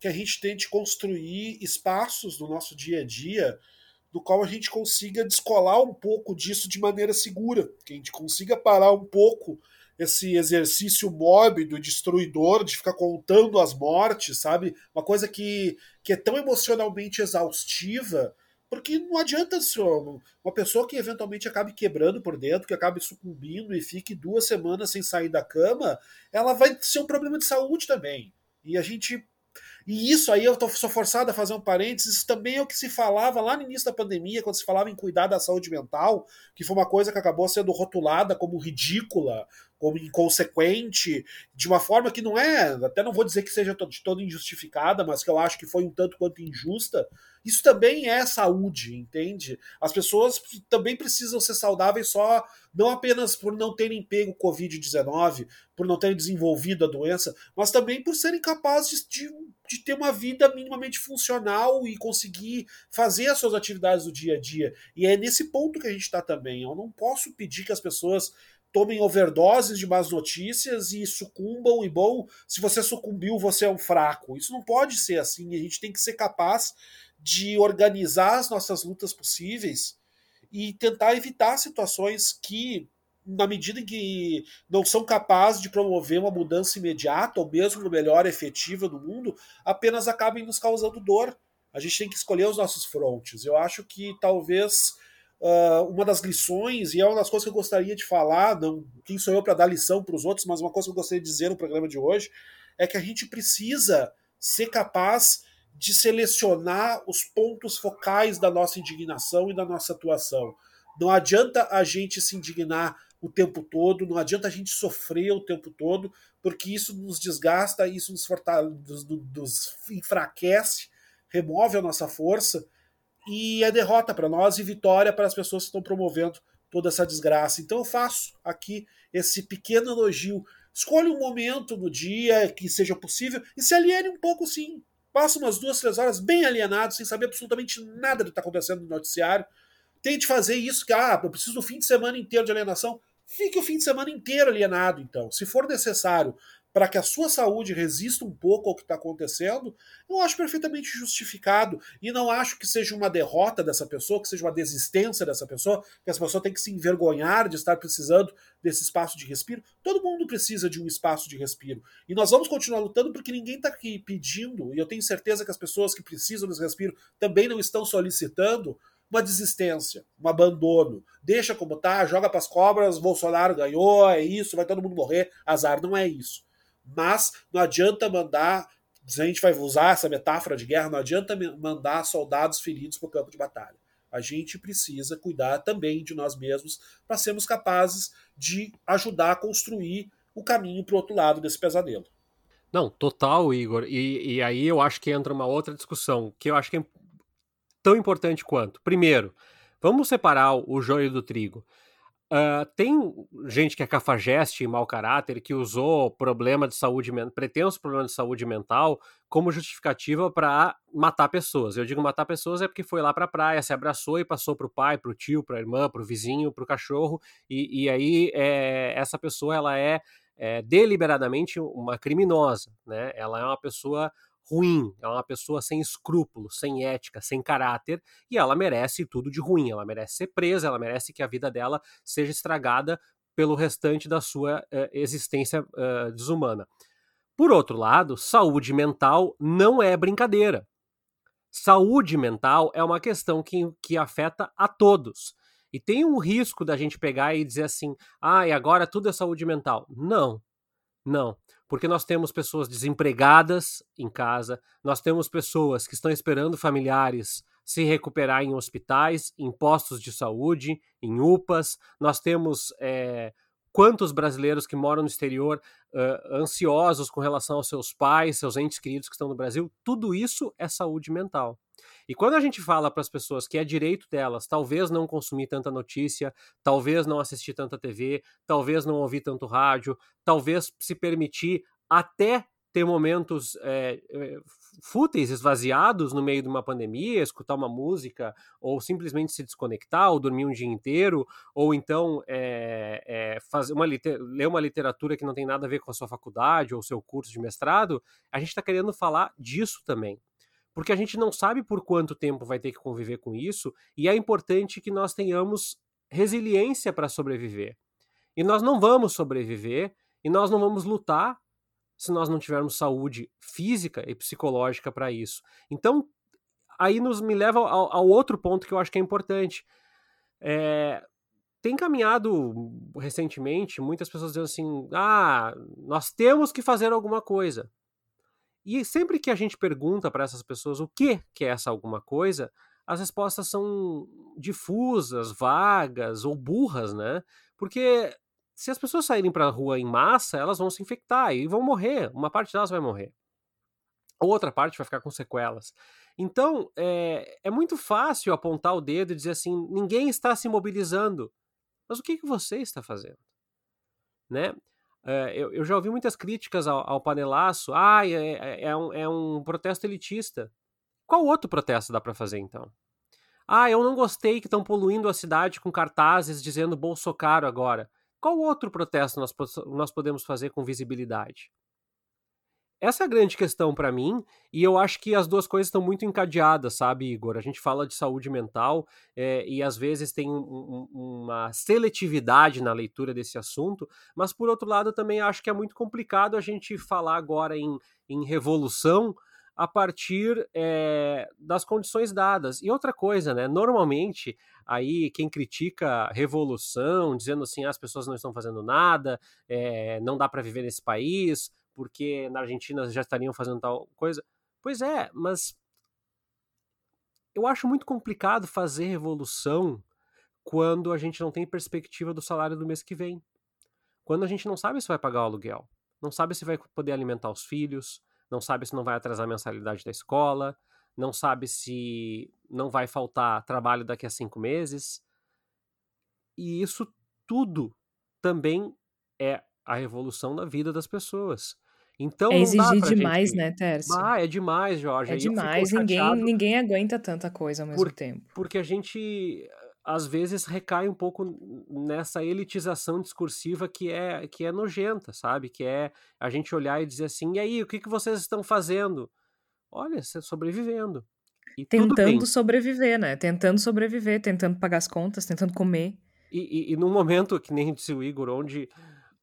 que a gente tente construir espaços no nosso dia a dia do qual a gente consiga descolar um pouco disso de maneira segura, que a gente consiga parar um pouco esse exercício mórbido, destruidor, de ficar contando as mortes, sabe? Uma coisa que, que é tão emocionalmente exaustiva porque não adianta uma pessoa que eventualmente acabe quebrando por dentro, que acabe sucumbindo e fique duas semanas sem sair da cama, ela vai ser um problema de saúde também. E a gente e isso aí eu tô, sou forçado a fazer um parênteses, isso também é o que se falava lá no início da pandemia, quando se falava em cuidar da saúde mental, que foi uma coisa que acabou sendo rotulada como ridícula, inconsequente, de uma forma que não é, até não vou dizer que seja de todo injustificada, mas que eu acho que foi um tanto quanto injusta. Isso também é saúde, entende? As pessoas também precisam ser saudáveis só, não apenas por não terem pego Covid-19, por não terem desenvolvido a doença, mas também por serem capazes de, de ter uma vida minimamente funcional e conseguir fazer as suas atividades do dia a dia. E é nesse ponto que a gente está também. Eu não posso pedir que as pessoas tomem overdoses de más notícias e sucumbam, e bom, se você sucumbiu, você é um fraco. Isso não pode ser assim, a gente tem que ser capaz de organizar as nossas lutas possíveis e tentar evitar situações que, na medida em que não são capazes de promover uma mudança imediata, ou mesmo melhor efetiva do mundo, apenas acabem nos causando dor. A gente tem que escolher os nossos frontes. Eu acho que talvez uh, uma das lições, e é uma das coisas que eu gostaria de falar, não quem sou eu para dar lição para os outros, mas uma coisa que eu gostaria de dizer no programa de hoje, é que a gente precisa ser capaz de selecionar os pontos focais da nossa indignação e da nossa atuação. Não adianta a gente se indignar o tempo todo, não adianta a gente sofrer o tempo todo, porque isso nos desgasta, isso nos, fortalece, nos, nos enfraquece remove a nossa força e é derrota para nós e vitória para as pessoas que estão promovendo toda essa desgraça. Então eu faço aqui esse pequeno elogio. Escolha um momento no dia que seja possível e se aliene um pouco sim. Passa umas duas, três horas bem alienado, sem saber absolutamente nada do que está acontecendo no noticiário. Tente fazer isso, que ah, eu preciso do fim de semana inteiro de alienação. Fique o fim de semana inteiro alienado, então. Se for necessário para que a sua saúde resista um pouco ao que está acontecendo, eu acho perfeitamente justificado. E não acho que seja uma derrota dessa pessoa, que seja uma desistência dessa pessoa, que essa pessoa tem que se envergonhar de estar precisando desse espaço de respiro. Todo mundo precisa de um espaço de respiro. E nós vamos continuar lutando porque ninguém está aqui pedindo, e eu tenho certeza que as pessoas que precisam desse respiro também não estão solicitando uma desistência, um abandono. Deixa como tá, joga para as cobras, Bolsonaro ganhou, é isso, vai todo mundo morrer, azar. Não é isso. Mas não adianta mandar, a gente vai usar essa metáfora de guerra, não adianta mandar soldados feridos para o campo de batalha. A gente precisa cuidar também de nós mesmos para sermos capazes de ajudar a construir o caminho para o outro lado desse pesadelo. Não, total, Igor. E, e aí eu acho que entra uma outra discussão que eu acho que é tão importante quanto. Primeiro, vamos separar o joio do trigo. Tem gente que é cafajeste e mau caráter que usou problema de saúde pretenso problema de saúde mental como justificativa para matar pessoas. Eu digo matar pessoas é porque foi lá para a praia, se abraçou e passou para o pai, para o tio, para a irmã, para o vizinho, para o cachorro e, e aí é, essa pessoa ela é, é deliberadamente uma criminosa, né? Ela é uma pessoa ruim, é uma pessoa sem escrúpulos, sem ética, sem caráter, e ela merece tudo de ruim, ela merece ser presa, ela merece que a vida dela seja estragada pelo restante da sua uh, existência uh, desumana. Por outro lado, saúde mental não é brincadeira. Saúde mental é uma questão que, que afeta a todos. E tem um risco da gente pegar e dizer assim: ah, e agora tudo é saúde mental. Não, não porque nós temos pessoas desempregadas em casa, nós temos pessoas que estão esperando familiares se recuperar em hospitais, em postos de saúde, em UPAs, nós temos é, quantos brasileiros que moram no exterior uh, ansiosos com relação aos seus pais, seus entes queridos que estão no Brasil, tudo isso é saúde mental. E quando a gente fala para as pessoas que é direito delas, talvez não consumir tanta notícia, talvez não assistir tanta TV, talvez não ouvir tanto rádio, talvez se permitir até ter momentos é, fúteis, esvaziados no meio de uma pandemia, escutar uma música, ou simplesmente se desconectar, ou dormir um dia inteiro, ou então é, é, fazer uma ler uma literatura que não tem nada a ver com a sua faculdade ou seu curso de mestrado, a gente está querendo falar disso também porque a gente não sabe por quanto tempo vai ter que conviver com isso, e é importante que nós tenhamos resiliência para sobreviver. E nós não vamos sobreviver, e nós não vamos lutar se nós não tivermos saúde física e psicológica para isso. Então, aí nos me leva ao, ao, outro ponto que eu acho que é importante. É, tem caminhado recentemente muitas pessoas dizendo assim: ah, nós temos que fazer alguma coisa. E sempre que a gente pergunta para essas pessoas o que, que é essa alguma coisa, as respostas são difusas, vagas ou burras, né? Porque se as pessoas saírem para a rua em massa, elas vão se infectar e vão morrer. Uma parte delas vai morrer. Outra parte vai ficar com sequelas. Então, é, é muito fácil apontar o dedo e dizer assim: ninguém está se mobilizando. Mas o que, que você está fazendo? Né? É, eu, eu, já ouvi muitas críticas ao, ao panelaço. Ah, é, é, um, é um protesto elitista. Qual outro protesto dá para fazer então? Ah, eu não gostei que estão poluindo a cidade com cartazes dizendo Bolsonaro agora. Qual outro protesto nós, nós podemos fazer com visibilidade? Essa é a grande questão para mim, e eu acho que as duas coisas estão muito encadeadas, sabe, Igor? A gente fala de saúde mental é, e às vezes tem um, um, uma seletividade na leitura desse assunto, mas por outro lado também acho que é muito complicado a gente falar agora em, em revolução a partir é, das condições dadas. E outra coisa, né? Normalmente, aí quem critica revolução, dizendo assim, ah, as pessoas não estão fazendo nada, é, não dá para viver nesse país, porque na Argentina já estariam fazendo tal coisa. Pois é, mas eu acho muito complicado fazer revolução quando a gente não tem perspectiva do salário do mês que vem. Quando a gente não sabe se vai pagar o aluguel, não sabe se vai poder alimentar os filhos, não sabe se não vai atrasar a mensalidade da escola, não sabe se não vai faltar trabalho daqui a cinco meses. E isso tudo também é a evolução da vida das pessoas. Então, é exigir demais, gente... né, Tércio? Ah, é demais, Jorge. É demais, ninguém, ninguém aguenta tanta coisa ao mesmo por, tempo. Porque a gente, às vezes, recai um pouco nessa elitização discursiva que é, que é nojenta, sabe? Que é a gente olhar e dizer assim, e aí, o que, que vocês estão fazendo? Olha, sobrevivendo. E tentando sobreviver, né? Tentando sobreviver, tentando pagar as contas, tentando comer. E, e, e num momento, que nem disse o Igor, onde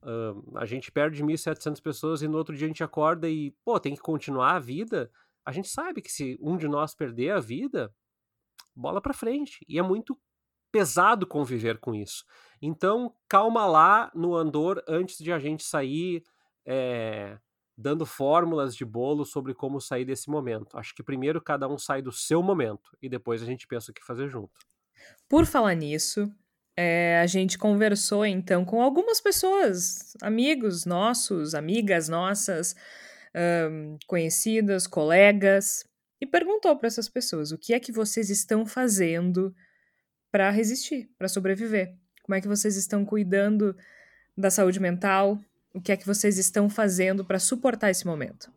uh, a gente perde 1.700 pessoas e no outro dia a gente acorda e, pô, tem que continuar a vida, a gente sabe que se um de nós perder a vida, bola para frente. E é muito pesado conviver com isso. Então, calma lá no andor antes de a gente sair é, dando fórmulas de bolo sobre como sair desse momento. Acho que primeiro cada um sai do seu momento e depois a gente pensa o que fazer junto. Por falar nisso, é, a gente conversou então com algumas pessoas, amigos nossos, amigas nossas, um, conhecidas, colegas, e perguntou para essas pessoas o que é que vocês estão fazendo para resistir, para sobreviver. Como é que vocês estão cuidando da saúde mental? O que é que vocês estão fazendo para suportar esse momento?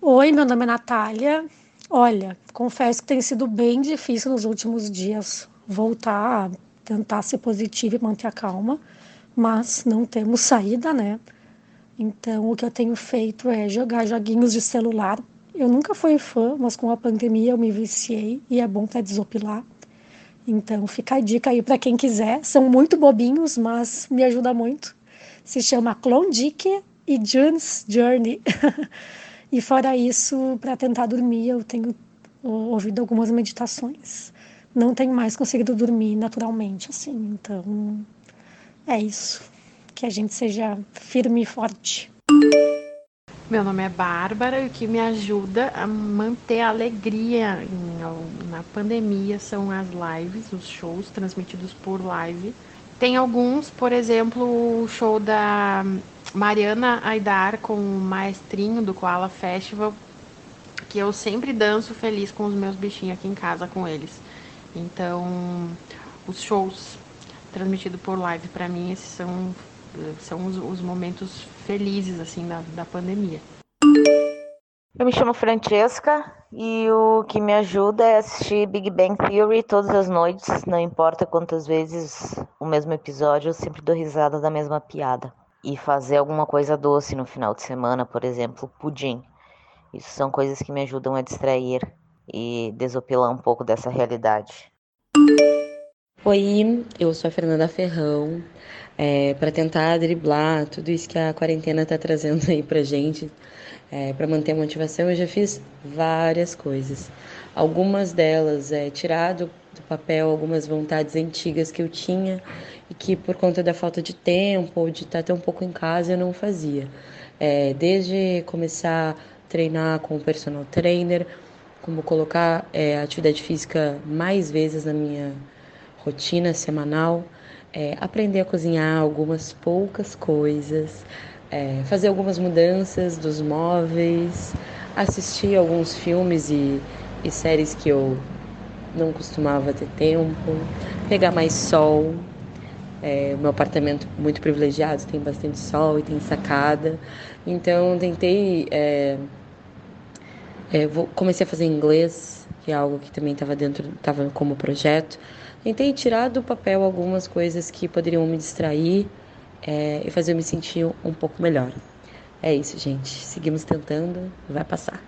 Oi, meu nome é Natália. Olha, confesso que tem sido bem difícil nos últimos dias voltar tentar ser positiva e manter a calma, mas não temos saída, né? Então, o que eu tenho feito é jogar joguinhos de celular. Eu nunca fui fã, mas com a pandemia eu me viciei e é bom para desopilar. Então, fica a dica aí para quem quiser. São muito bobinhos, mas me ajuda muito. Se chama Klondike e June's Journey. (laughs) e fora isso, para tentar dormir, eu tenho ouvido algumas meditações não tenho mais conseguido dormir naturalmente, assim. Então, é isso. Que a gente seja firme e forte. Meu nome é Bárbara e o que me ajuda a manter a alegria em, na pandemia são as lives, os shows transmitidos por live. Tem alguns, por exemplo, o show da Mariana Aidar com o maestrinho do Koala Festival, que eu sempre danço feliz com os meus bichinhos aqui em casa com eles. Então, os shows transmitidos por live, para mim, esses são, são os, os momentos felizes, assim, da, da pandemia. Eu me chamo Francesca e o que me ajuda é assistir Big Bang Theory todas as noites, não importa quantas vezes o mesmo episódio, eu sempre dou risada da mesma piada. E fazer alguma coisa doce no final de semana, por exemplo, pudim. Isso são coisas que me ajudam a distrair e desopilar um pouco dessa realidade. Oi, eu sou a Fernanda Ferrão. É, para tentar driblar tudo isso que a quarentena está trazendo aí para gente, é, para manter a motivação, eu já fiz várias coisas. Algumas delas é tirar do, do papel algumas vontades antigas que eu tinha e que por conta da falta de tempo ou de estar tão pouco em casa eu não fazia. É, desde começar a treinar com o personal trainer, como colocar é, atividade física mais vezes na minha rotina semanal, é, aprender a cozinhar algumas poucas coisas, é, fazer algumas mudanças dos móveis, assistir alguns filmes e, e séries que eu não costumava ter tempo, pegar mais sol. É, o meu apartamento muito privilegiado tem bastante sol e tem sacada, então tentei é, é, comecei a fazer inglês, que é algo que também estava dentro, estava como projeto. Tentei tirar do papel algumas coisas que poderiam me distrair é, e fazer eu me sentir um pouco melhor. É isso, gente. Seguimos tentando, vai passar.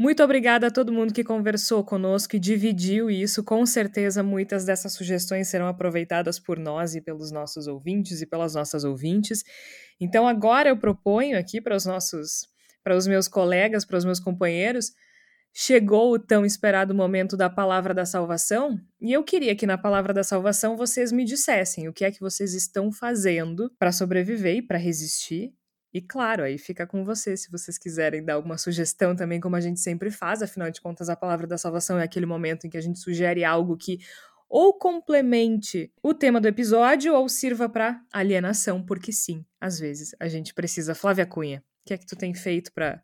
Muito obrigada a todo mundo que conversou conosco e dividiu isso. Com certeza, muitas dessas sugestões serão aproveitadas por nós e pelos nossos ouvintes e pelas nossas ouvintes. Então, agora eu proponho aqui para os nossos para os meus colegas, para os meus companheiros, chegou o tão esperado momento da palavra da salvação, e eu queria que na palavra da salvação vocês me dissessem o que é que vocês estão fazendo para sobreviver e para resistir. E claro, aí fica com vocês se vocês quiserem dar alguma sugestão também, como a gente sempre faz, afinal de contas, a palavra da salvação é aquele momento em que a gente sugere algo que ou complemente o tema do episódio ou sirva para alienação, porque sim, às vezes a gente precisa. Flávia Cunha que é que tu tem feito para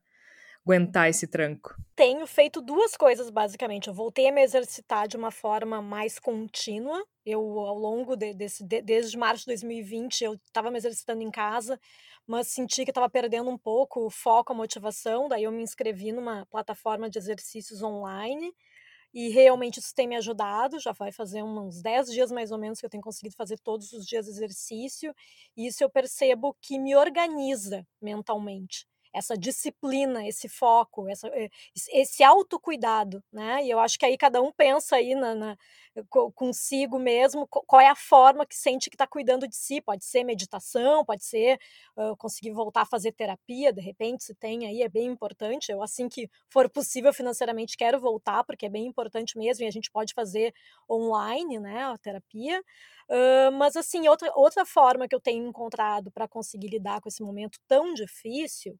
aguentar esse tranco? Tenho feito duas coisas, basicamente. Eu voltei a me exercitar de uma forma mais contínua. Eu, ao longo de, desse, de, desde março de 2020, eu estava me exercitando em casa, mas senti que estava perdendo um pouco o foco, a motivação. Daí eu me inscrevi numa plataforma de exercícios online e realmente isso tem me ajudado. Já vai fazer uns 10 dias mais ou menos que eu tenho conseguido fazer todos os dias exercício. E isso eu percebo que me organiza mentalmente essa disciplina, esse foco, essa, eh, esse autocuidado, né? E eu acho que aí cada um pensa aí na, na consigo mesmo qual é a forma que sente que está cuidando de si. Pode ser meditação, pode ser uh, conseguir voltar a fazer terapia, de repente, se tem aí, é bem importante. Eu, assim que for possível financeiramente, quero voltar, porque é bem importante mesmo, e a gente pode fazer online, né, a terapia. Mas, assim, outra, outra forma que eu tenho encontrado para conseguir lidar com esse momento tão difícil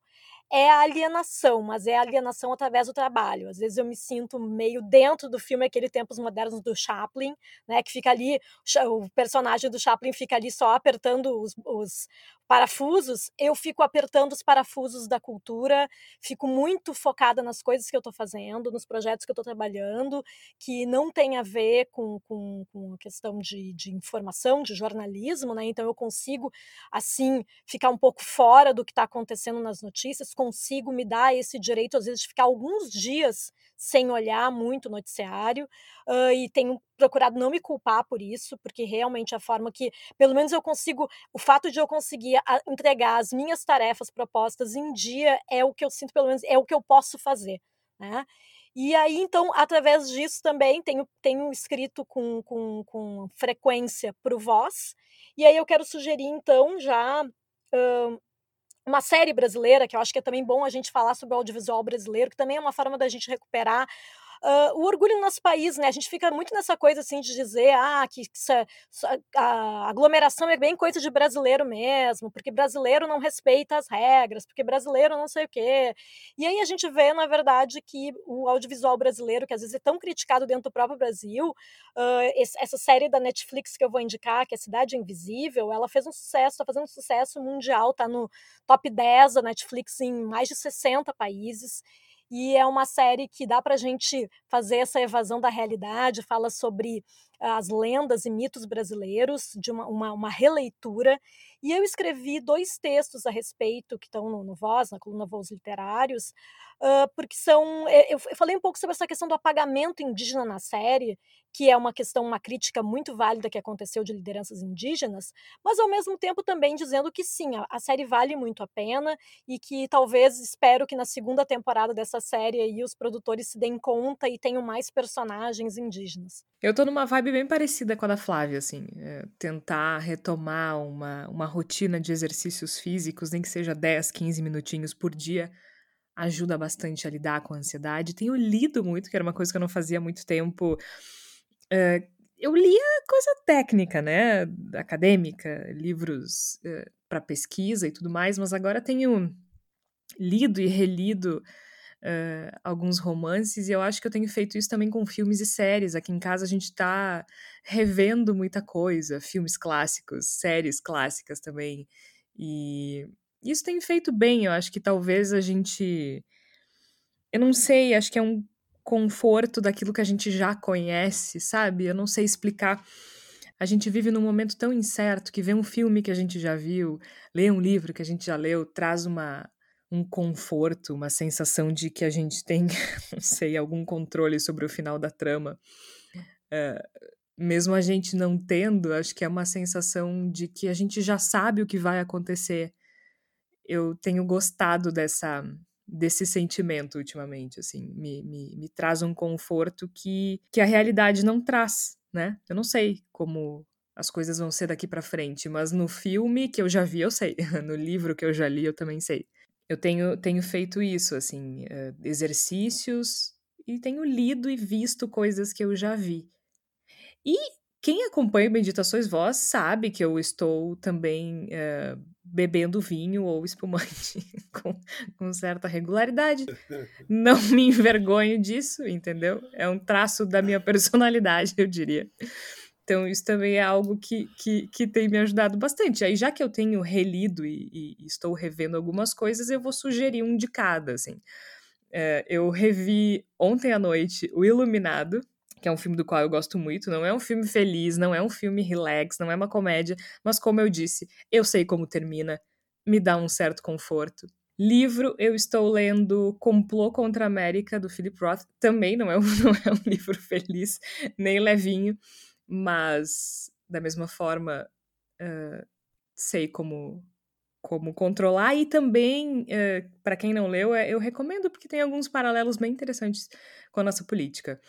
é a alienação, mas é a alienação através do trabalho. Às vezes eu me sinto meio dentro do filme aquele Tempos Modernos do Chaplin, né, que fica ali, o personagem do Chaplin fica ali só apertando os, os parafusos, eu fico apertando os parafusos da cultura, fico muito focada nas coisas que eu estou fazendo, nos projetos que eu estou trabalhando, que não tem a ver com, com, com a questão de, de informação, de jornalismo, né? Então eu consigo, assim, ficar um pouco fora do que está acontecendo nas notícias, consigo me dar esse direito, às vezes, de ficar alguns dias sem olhar muito o noticiário, uh, e tenho procurado não me culpar por isso, porque realmente a forma que, pelo menos eu consigo, o fato de eu conseguir entregar as minhas tarefas propostas em dia é o que eu sinto, pelo menos, é o que eu posso fazer, né? E aí, então, através disso também, tenho, tenho escrito com, com, com frequência para o Voz, e aí eu quero sugerir, então, já uh, uma série brasileira, que eu acho que é também bom a gente falar sobre o audiovisual brasileiro, que também é uma forma da gente recuperar Uh, o orgulho no nosso país, né? A gente fica muito nessa coisa assim de dizer ah, que, que é, a aglomeração é bem coisa de brasileiro mesmo, porque brasileiro não respeita as regras, porque brasileiro não sei o quê. E aí a gente vê, na verdade, que o audiovisual brasileiro, que às vezes é tão criticado dentro do próprio Brasil, uh, esse, essa série da Netflix que eu vou indicar, que é Cidade Invisível, ela fez um sucesso, está fazendo um sucesso mundial, tá no top 10 da Netflix em mais de 60 países e é uma série que dá para a gente fazer essa evasão da realidade, fala sobre as lendas e mitos brasileiros, de uma, uma, uma releitura. E eu escrevi dois textos a respeito, que estão no, no Voz, na coluna Voz Literários, uh, porque são. Eh, eu, eu falei um pouco sobre essa questão do apagamento indígena na série, que é uma questão, uma crítica muito válida que aconteceu de lideranças indígenas, mas ao mesmo tempo também dizendo que sim, a, a série vale muito a pena e que talvez espero que na segunda temporada dessa série aí os produtores se deem conta e tenham mais personagens indígenas. Eu tô numa vibe bem parecida com a da Flávia, assim, é, tentar retomar uma, uma rotina de exercícios físicos, nem que seja 10, 15 minutinhos por dia, ajuda bastante a lidar com a ansiedade. Tenho lido muito, que era uma coisa que eu não fazia há muito tempo. Uh, eu lia coisa técnica, né, acadêmica, livros uh, para pesquisa e tudo mais, mas agora tenho lido e relido uh, alguns romances e eu acho que eu tenho feito isso também com filmes e séries. Aqui em casa a gente está revendo muita coisa, filmes clássicos, séries clássicas também. E isso tem feito bem, eu acho que talvez a gente. Eu não sei, acho que é um conforto daquilo que a gente já conhece, sabe? Eu não sei explicar. A gente vive num momento tão incerto que ver um filme que a gente já viu, ler um livro que a gente já leu, traz uma, um conforto, uma sensação de que a gente tem, (laughs) não sei, algum controle sobre o final da trama. Uh, mesmo a gente não tendo, acho que é uma sensação de que a gente já sabe o que vai acontecer eu tenho gostado dessa desse sentimento ultimamente, assim, me, me, me traz um conforto que, que a realidade não traz, né? Eu não sei como as coisas vão ser daqui para frente, mas no filme que eu já vi, eu sei. (laughs) No livro que eu já li, eu também sei. Eu tenho, tenho feito isso, assim, uh, exercícios e tenho lido e visto coisas que eu já vi. E quem acompanha Meditações Voz sabe que eu estou também uh, bebendo vinho ou espumante (laughs) com, com, certa regularidade. Não me envergonho disso, entendeu? É um traço da minha (laughs) personalidade, eu diria. Então, isso também é algo que, que, que tem me ajudado bastante. Aí, já que eu tenho relido e, e, estou revendo algumas coisas, eu vou sugerir um de cada, assim. É, eu revi ontem à noite O Iluminado, que é um filme do qual eu gosto muito. Não é um filme feliz, não é um filme relax, não é uma comédia, mas como eu disse, eu sei como termina, me dá um certo conforto. Livro, eu estou lendo Complô contra a América, do Philip Roth. Também não é um, (laughs) não é um livro feliz, nem levinho, mas da mesma forma, uh, sei como como controlar e também uh, para quem não leu eu recomendo porque tem alguns paralelos bem interessantes com a nossa política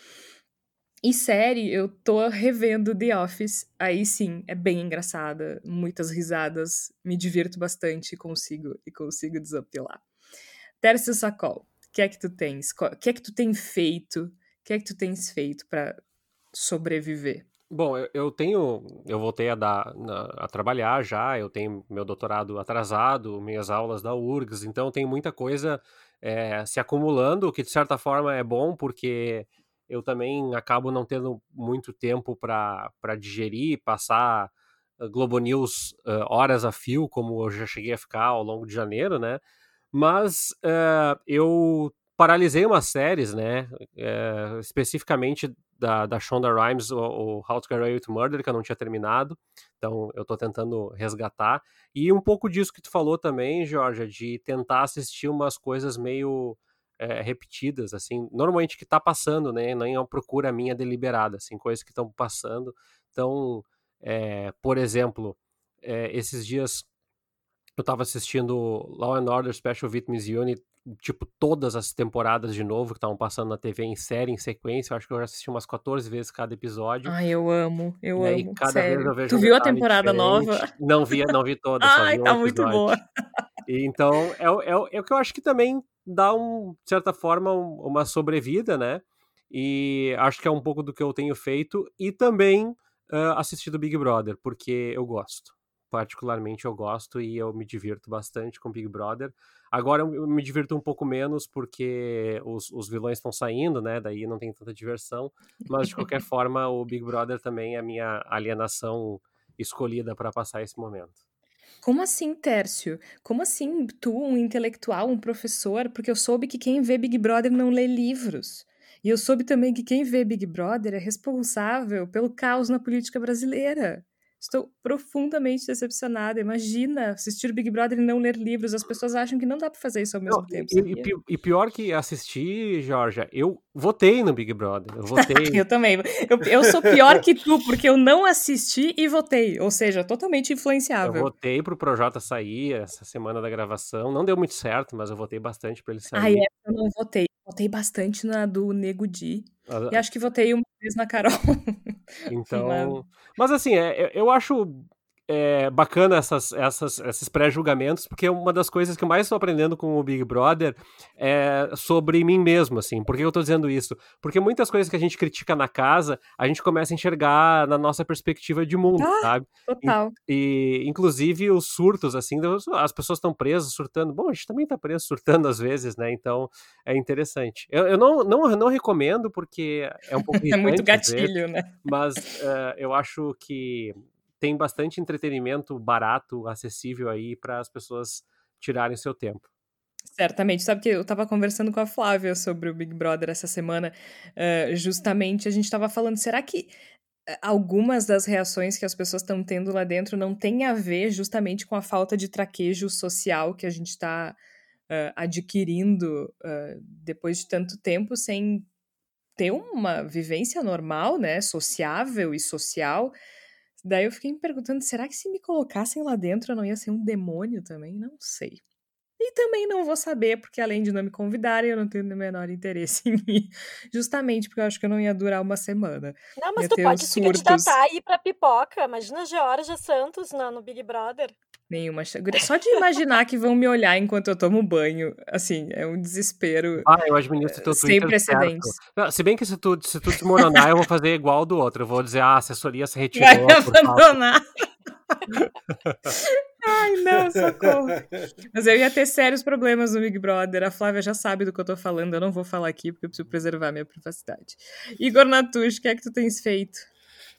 e série, eu tô revendo The Office. Aí sim, é bem engraçada, muitas risadas, me divirto bastante consigo, e consigo desapelar. Tércio Sacol, o que é que tu tens? O que é que tu tem feito? O que é que tu tens feito para sobreviver? Bom, eu, tenho, eu voltei a dar, a trabalhar já, eu tenho meu doutorado atrasado, minhas aulas da URGS, então tem muita coisa é, se acumulando, o que de certa forma é bom, porque eu também acabo não tendo muito tempo para digerir, passar ah, Globo News uh, horas a fio, como eu já cheguei a ficar ao longo de janeiro, né? Mas uh, eu paralisei umas séries, né? Uh, especificamente da, da Shonda Rhimes, o, o How to Get Away with Murder, que eu não tinha terminado. Então eu tô tentando resgatar. E um pouco disso que tu falou também, Georgia, de tentar assistir umas coisas meio é, repetidas, assim, normalmente que está passando, né? Nem é uma procura minha deliberada, assim, coisas que estão passando. Então, é, por exemplo, é, esses dias eu estava assistindo Law and Order Special Victims Unit, tipo, todas as temporadas de novo que estavam passando na TV em série, em sequência. Eu acho que eu já assisti umas 14 vezes cada episódio. Ai, eu amo, eu e amo. cada sério. vez eu vejo tu um viu a temporada diferente. nova? Não vi, não vi toda. Ai, um tá muito boa. E, então, é, é, é o que eu acho que também dá, um, de certa forma, um, uma sobrevida, né? E acho que é um pouco do que eu tenho feito. E também uh, assistido Big Brother, porque eu gosto. Particularmente eu gosto e eu me divirto bastante com Big Brother. Agora eu me divirto um pouco menos porque os, os vilões estão saindo, né? Daí não tem tanta diversão. Mas de qualquer (laughs) forma, o Big Brother também é a minha alienação escolhida para passar esse momento. Como assim, Tércio? Como assim tu, um intelectual, um professor? Porque eu soube que quem vê Big Brother não lê livros. E eu soube também que quem vê Big Brother é responsável pelo caos na política brasileira. Estou profundamente decepcionada. Imagina assistir Big Brother e não ler livros. As pessoas acham que não dá para fazer isso ao mesmo Não, tempo. e, e- pior que assistir, Georgia, eu votei no Big Brother. Eu votei. (laughs) Eu também. Eu, eu sou pior que tu, porque eu não assisti e votei. Ou seja, totalmente Eu influenciável. votei pro Projota sair essa semana da gravação. Não deu muito certo, mas eu votei bastante pra ele sair. Ai, essa eu não votei. Votei bastante na do Nego Di. Ah, E acho que votei uma vez na Carol. (laughs) Então, mas assim, é, eu- eu acho é, bacana essas, essas, esses pré-julgamentos, porque uma das coisas que eu mais estou aprendendo com o Big Brother é sobre mim mesmo, assim. Por que eu tô dizendo isso? Porque muitas coisas que a gente critica na casa, a gente começa a enxergar na nossa perspectiva de mundo, Ah, sabe? Total. E, inclusive, os surtos, assim, as pessoas estão presas, surtando. Bom, a gente também tá preso, surtando às vezes, né? Então, é interessante. Eu, eu não, não, não recomendo, porque é um pouco (laughs) É muito gatilho, né? mas eh, eu acho que tem bastante entretenimento barato, acessível aí para as pessoas tirarem seu tempo. Certamente. Sabe que eu tava conversando com a Flávia sobre o Big Brother essa semana. eh, justamente a gente tava falando, será que eh, algumas das reações que as pessoas estão tendo lá dentro não tem a ver justamente com a falta de traquejo social que a gente está adquirindo eh, depois de tanto tempo sem ter uma vivência normal, né, sociável e social. Daí eu fiquei me perguntando, será que se me colocassem lá dentro eu não ia ser um demônio também? Não sei. E também não vou saber, porque além de não me convidarem, eu não tenho o menor interesse em ir. Justamente porque eu acho que eu não ia durar uma semana. Não, mas Ia tu pode se surtos. candidatar aí pra pipoca. Imagina a Georgia Santos no, no Big Brother. Nenhuma. Só de imaginar que vão me olhar enquanto eu tomo banho, assim, é um desespero Ah, eu administro teu sem Twitter precedentes. certo. Não, se bem que se tu, se tu desmoronar, eu vou fazer igual ao do outro. Eu vou dizer, ah, a assessoria se retirou. Vai abandonar. (laughs) Ai, não, socorro. Mas eu ia ter sérios problemas no Big Brother. A Flávia já sabe do que eu tô falando. Eu não vou falar aqui porque eu preciso preservar minha privacidade. Igor Natush, o que é que tu tens feito?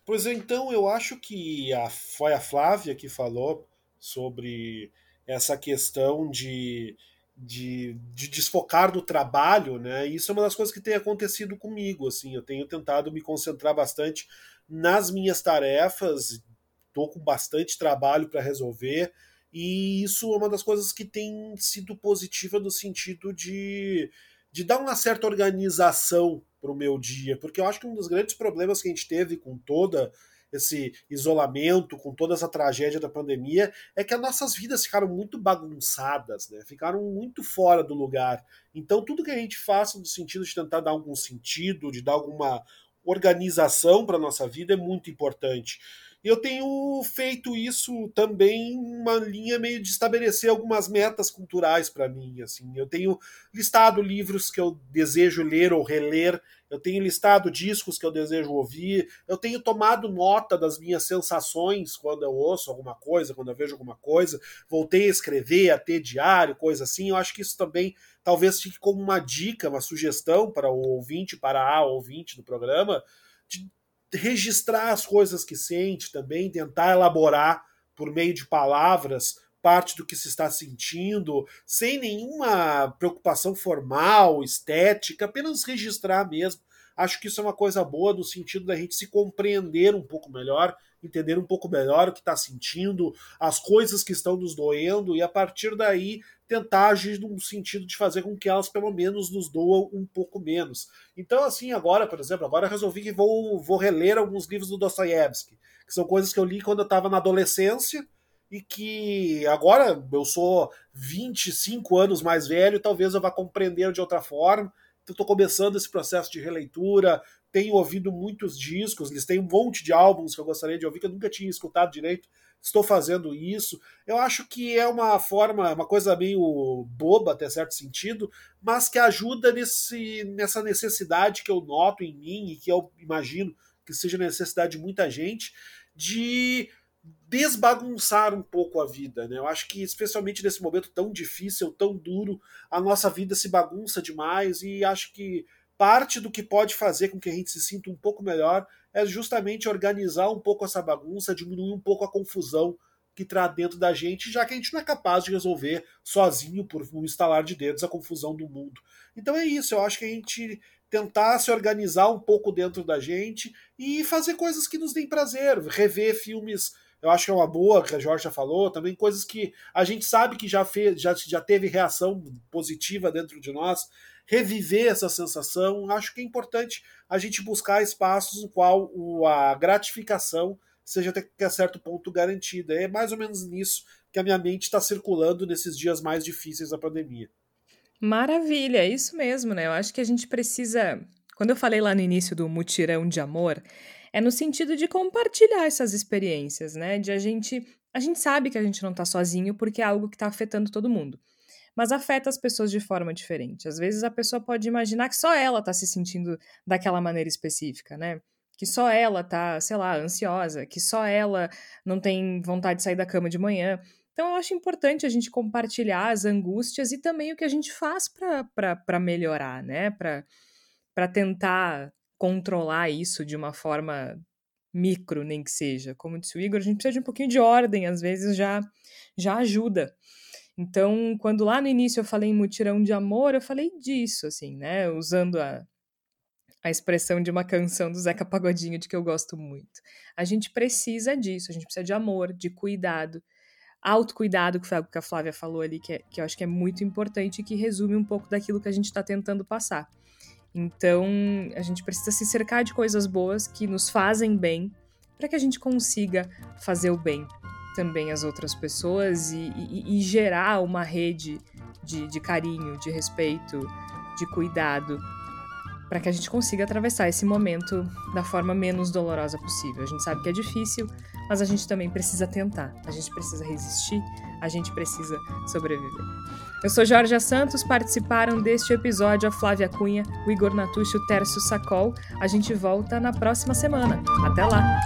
Pois então, eu acho que a, foi a Flávia que falou sobre essa questão de de, de desfocar do trabalho, né? Isso é uma das coisas que tem acontecido comigo, assim, eu tenho tentado me concentrar bastante nas minhas tarefas, estou com bastante trabalho para resolver, e isso é uma das coisas que tem sido positiva no sentido de, de dar uma certa organização para o meu dia, porque eu acho que um dos grandes problemas que a gente teve com toda esse isolamento, com toda essa tragédia da pandemia, é que as nossas vidas ficaram muito bagunçadas, né? Ficaram muito fora do lugar. Então, tudo que a gente faça no sentido de tentar dar algum sentido, de dar alguma organização para nossa vida é muito importante. Eu tenho feito isso também uma linha meio de estabelecer algumas metas culturais para mim. Assim, eu tenho listado livros que eu desejo ler ou reler eu tenho listado discos que eu desejo ouvir, eu tenho tomado nota das minhas sensações quando eu ouço alguma coisa, quando eu vejo alguma coisa, voltei a escrever, a ter diário, coisa assim. Eu acho que isso também talvez fique como uma dica, uma sugestão para o ouvinte, para a ouvinte do programa, de registrar as coisas que sente também, tentar elaborar por meio de palavras parte do que se está sentindo, sem nenhuma preocupação formal, estética, apenas registrar mesmo. Acho que isso é uma coisa boa no sentido da gente se compreender um pouco melhor, entender um pouco melhor o que está sentindo, as coisas que estão nos doendo e a partir daí tentar agir num sentido de fazer com que elas pelo menos nos doam um pouco menos. Então, assim, agora, por exemplo, agora resolvi que vou, vou reler alguns livros do Dostoiévski, que são coisas que eu li quando eu estava na adolescência e que agora eu sou 25 anos mais velho, talvez eu vá compreender de outra forma. Então, estou começando esse processo de releitura, tenho ouvido muitos discos, eles têm um monte de álbuns que eu gostaria de ouvir que eu nunca tinha escutado direito. Estou fazendo isso. Eu acho que é uma forma, uma coisa meio boba, até certo sentido, mas que ajuda nesse, nessa necessidade que eu noto em mim e que eu imagino que seja necessidade de muita gente de desbagunçar um pouco a vida, né? Eu acho que especialmente nesse momento tão difícil, tão duro, a nossa vida se bagunça demais e acho que parte do que pode fazer com que a gente se sinta um pouco melhor é justamente organizar um pouco essa bagunça, diminuir um pouco a confusão que traz dentro da gente, já que a gente não é capaz de resolver sozinho por um instalar de dedos a confusão do mundo. Então é isso, eu acho que a gente tentar se organizar um pouco dentro da gente e fazer coisas que nos deem prazer, rever filmes eu acho que é uma boa, que a Jorge já falou, também coisas que a gente sabe que já, fez, já, já teve reação positiva dentro de nós, reviver essa sensação, acho que é importante a gente buscar espaços no qual a gratificação seja até a certo ponto garantida. É mais ou menos nisso que a minha mente está circulando nesses dias mais difíceis da pandemia. Maravilha, é isso mesmo, né? Eu acho que a gente precisa. Quando eu falei lá no início do mutirão de amor, é no sentido de compartilhar essas experiências, né? De a gente. A gente sabe que a gente não tá sozinho porque é algo que tá afetando todo mundo. Mas afeta as pessoas de forma diferente. Às vezes a pessoa pode imaginar que só ela tá se sentindo daquela maneira específica, né? Que só ela tá, sei lá, ansiosa, que só ela não tem vontade de sair da cama de manhã. Então, eu acho importante a gente compartilhar as angústias e também o que a gente faz para melhorar, né? Para tentar controlar isso de uma forma micro, nem que seja. Como disse o Igor, a gente precisa de um pouquinho de ordem, às vezes já, já ajuda. Então, quando lá no início eu falei em mutirão de amor, eu falei disso, assim, né? Usando a, a expressão de uma canção do Zeca Pagodinho, de que eu gosto muito. A gente precisa disso, a gente precisa de amor, de cuidado, autocuidado, que foi algo que a Flávia falou ali, que, é, que eu acho que é muito importante e que resume um pouco daquilo que a gente está tentando passar. Então, a gente precisa se cercar de coisas boas que nos fazem bem, para que a gente consiga fazer o bem também às outras pessoas e, e, e gerar uma rede de, de carinho, de respeito, de cuidado, para que a gente consiga atravessar esse momento da forma menos dolorosa possível. A gente sabe que é difícil, mas a gente também precisa tentar, a gente precisa resistir, a gente precisa sobreviver. Eu sou Jorge Santos, participaram deste episódio a Flávia Cunha, o Igor Natucci, o Tércio Sacol. A gente volta na próxima semana. Até lá!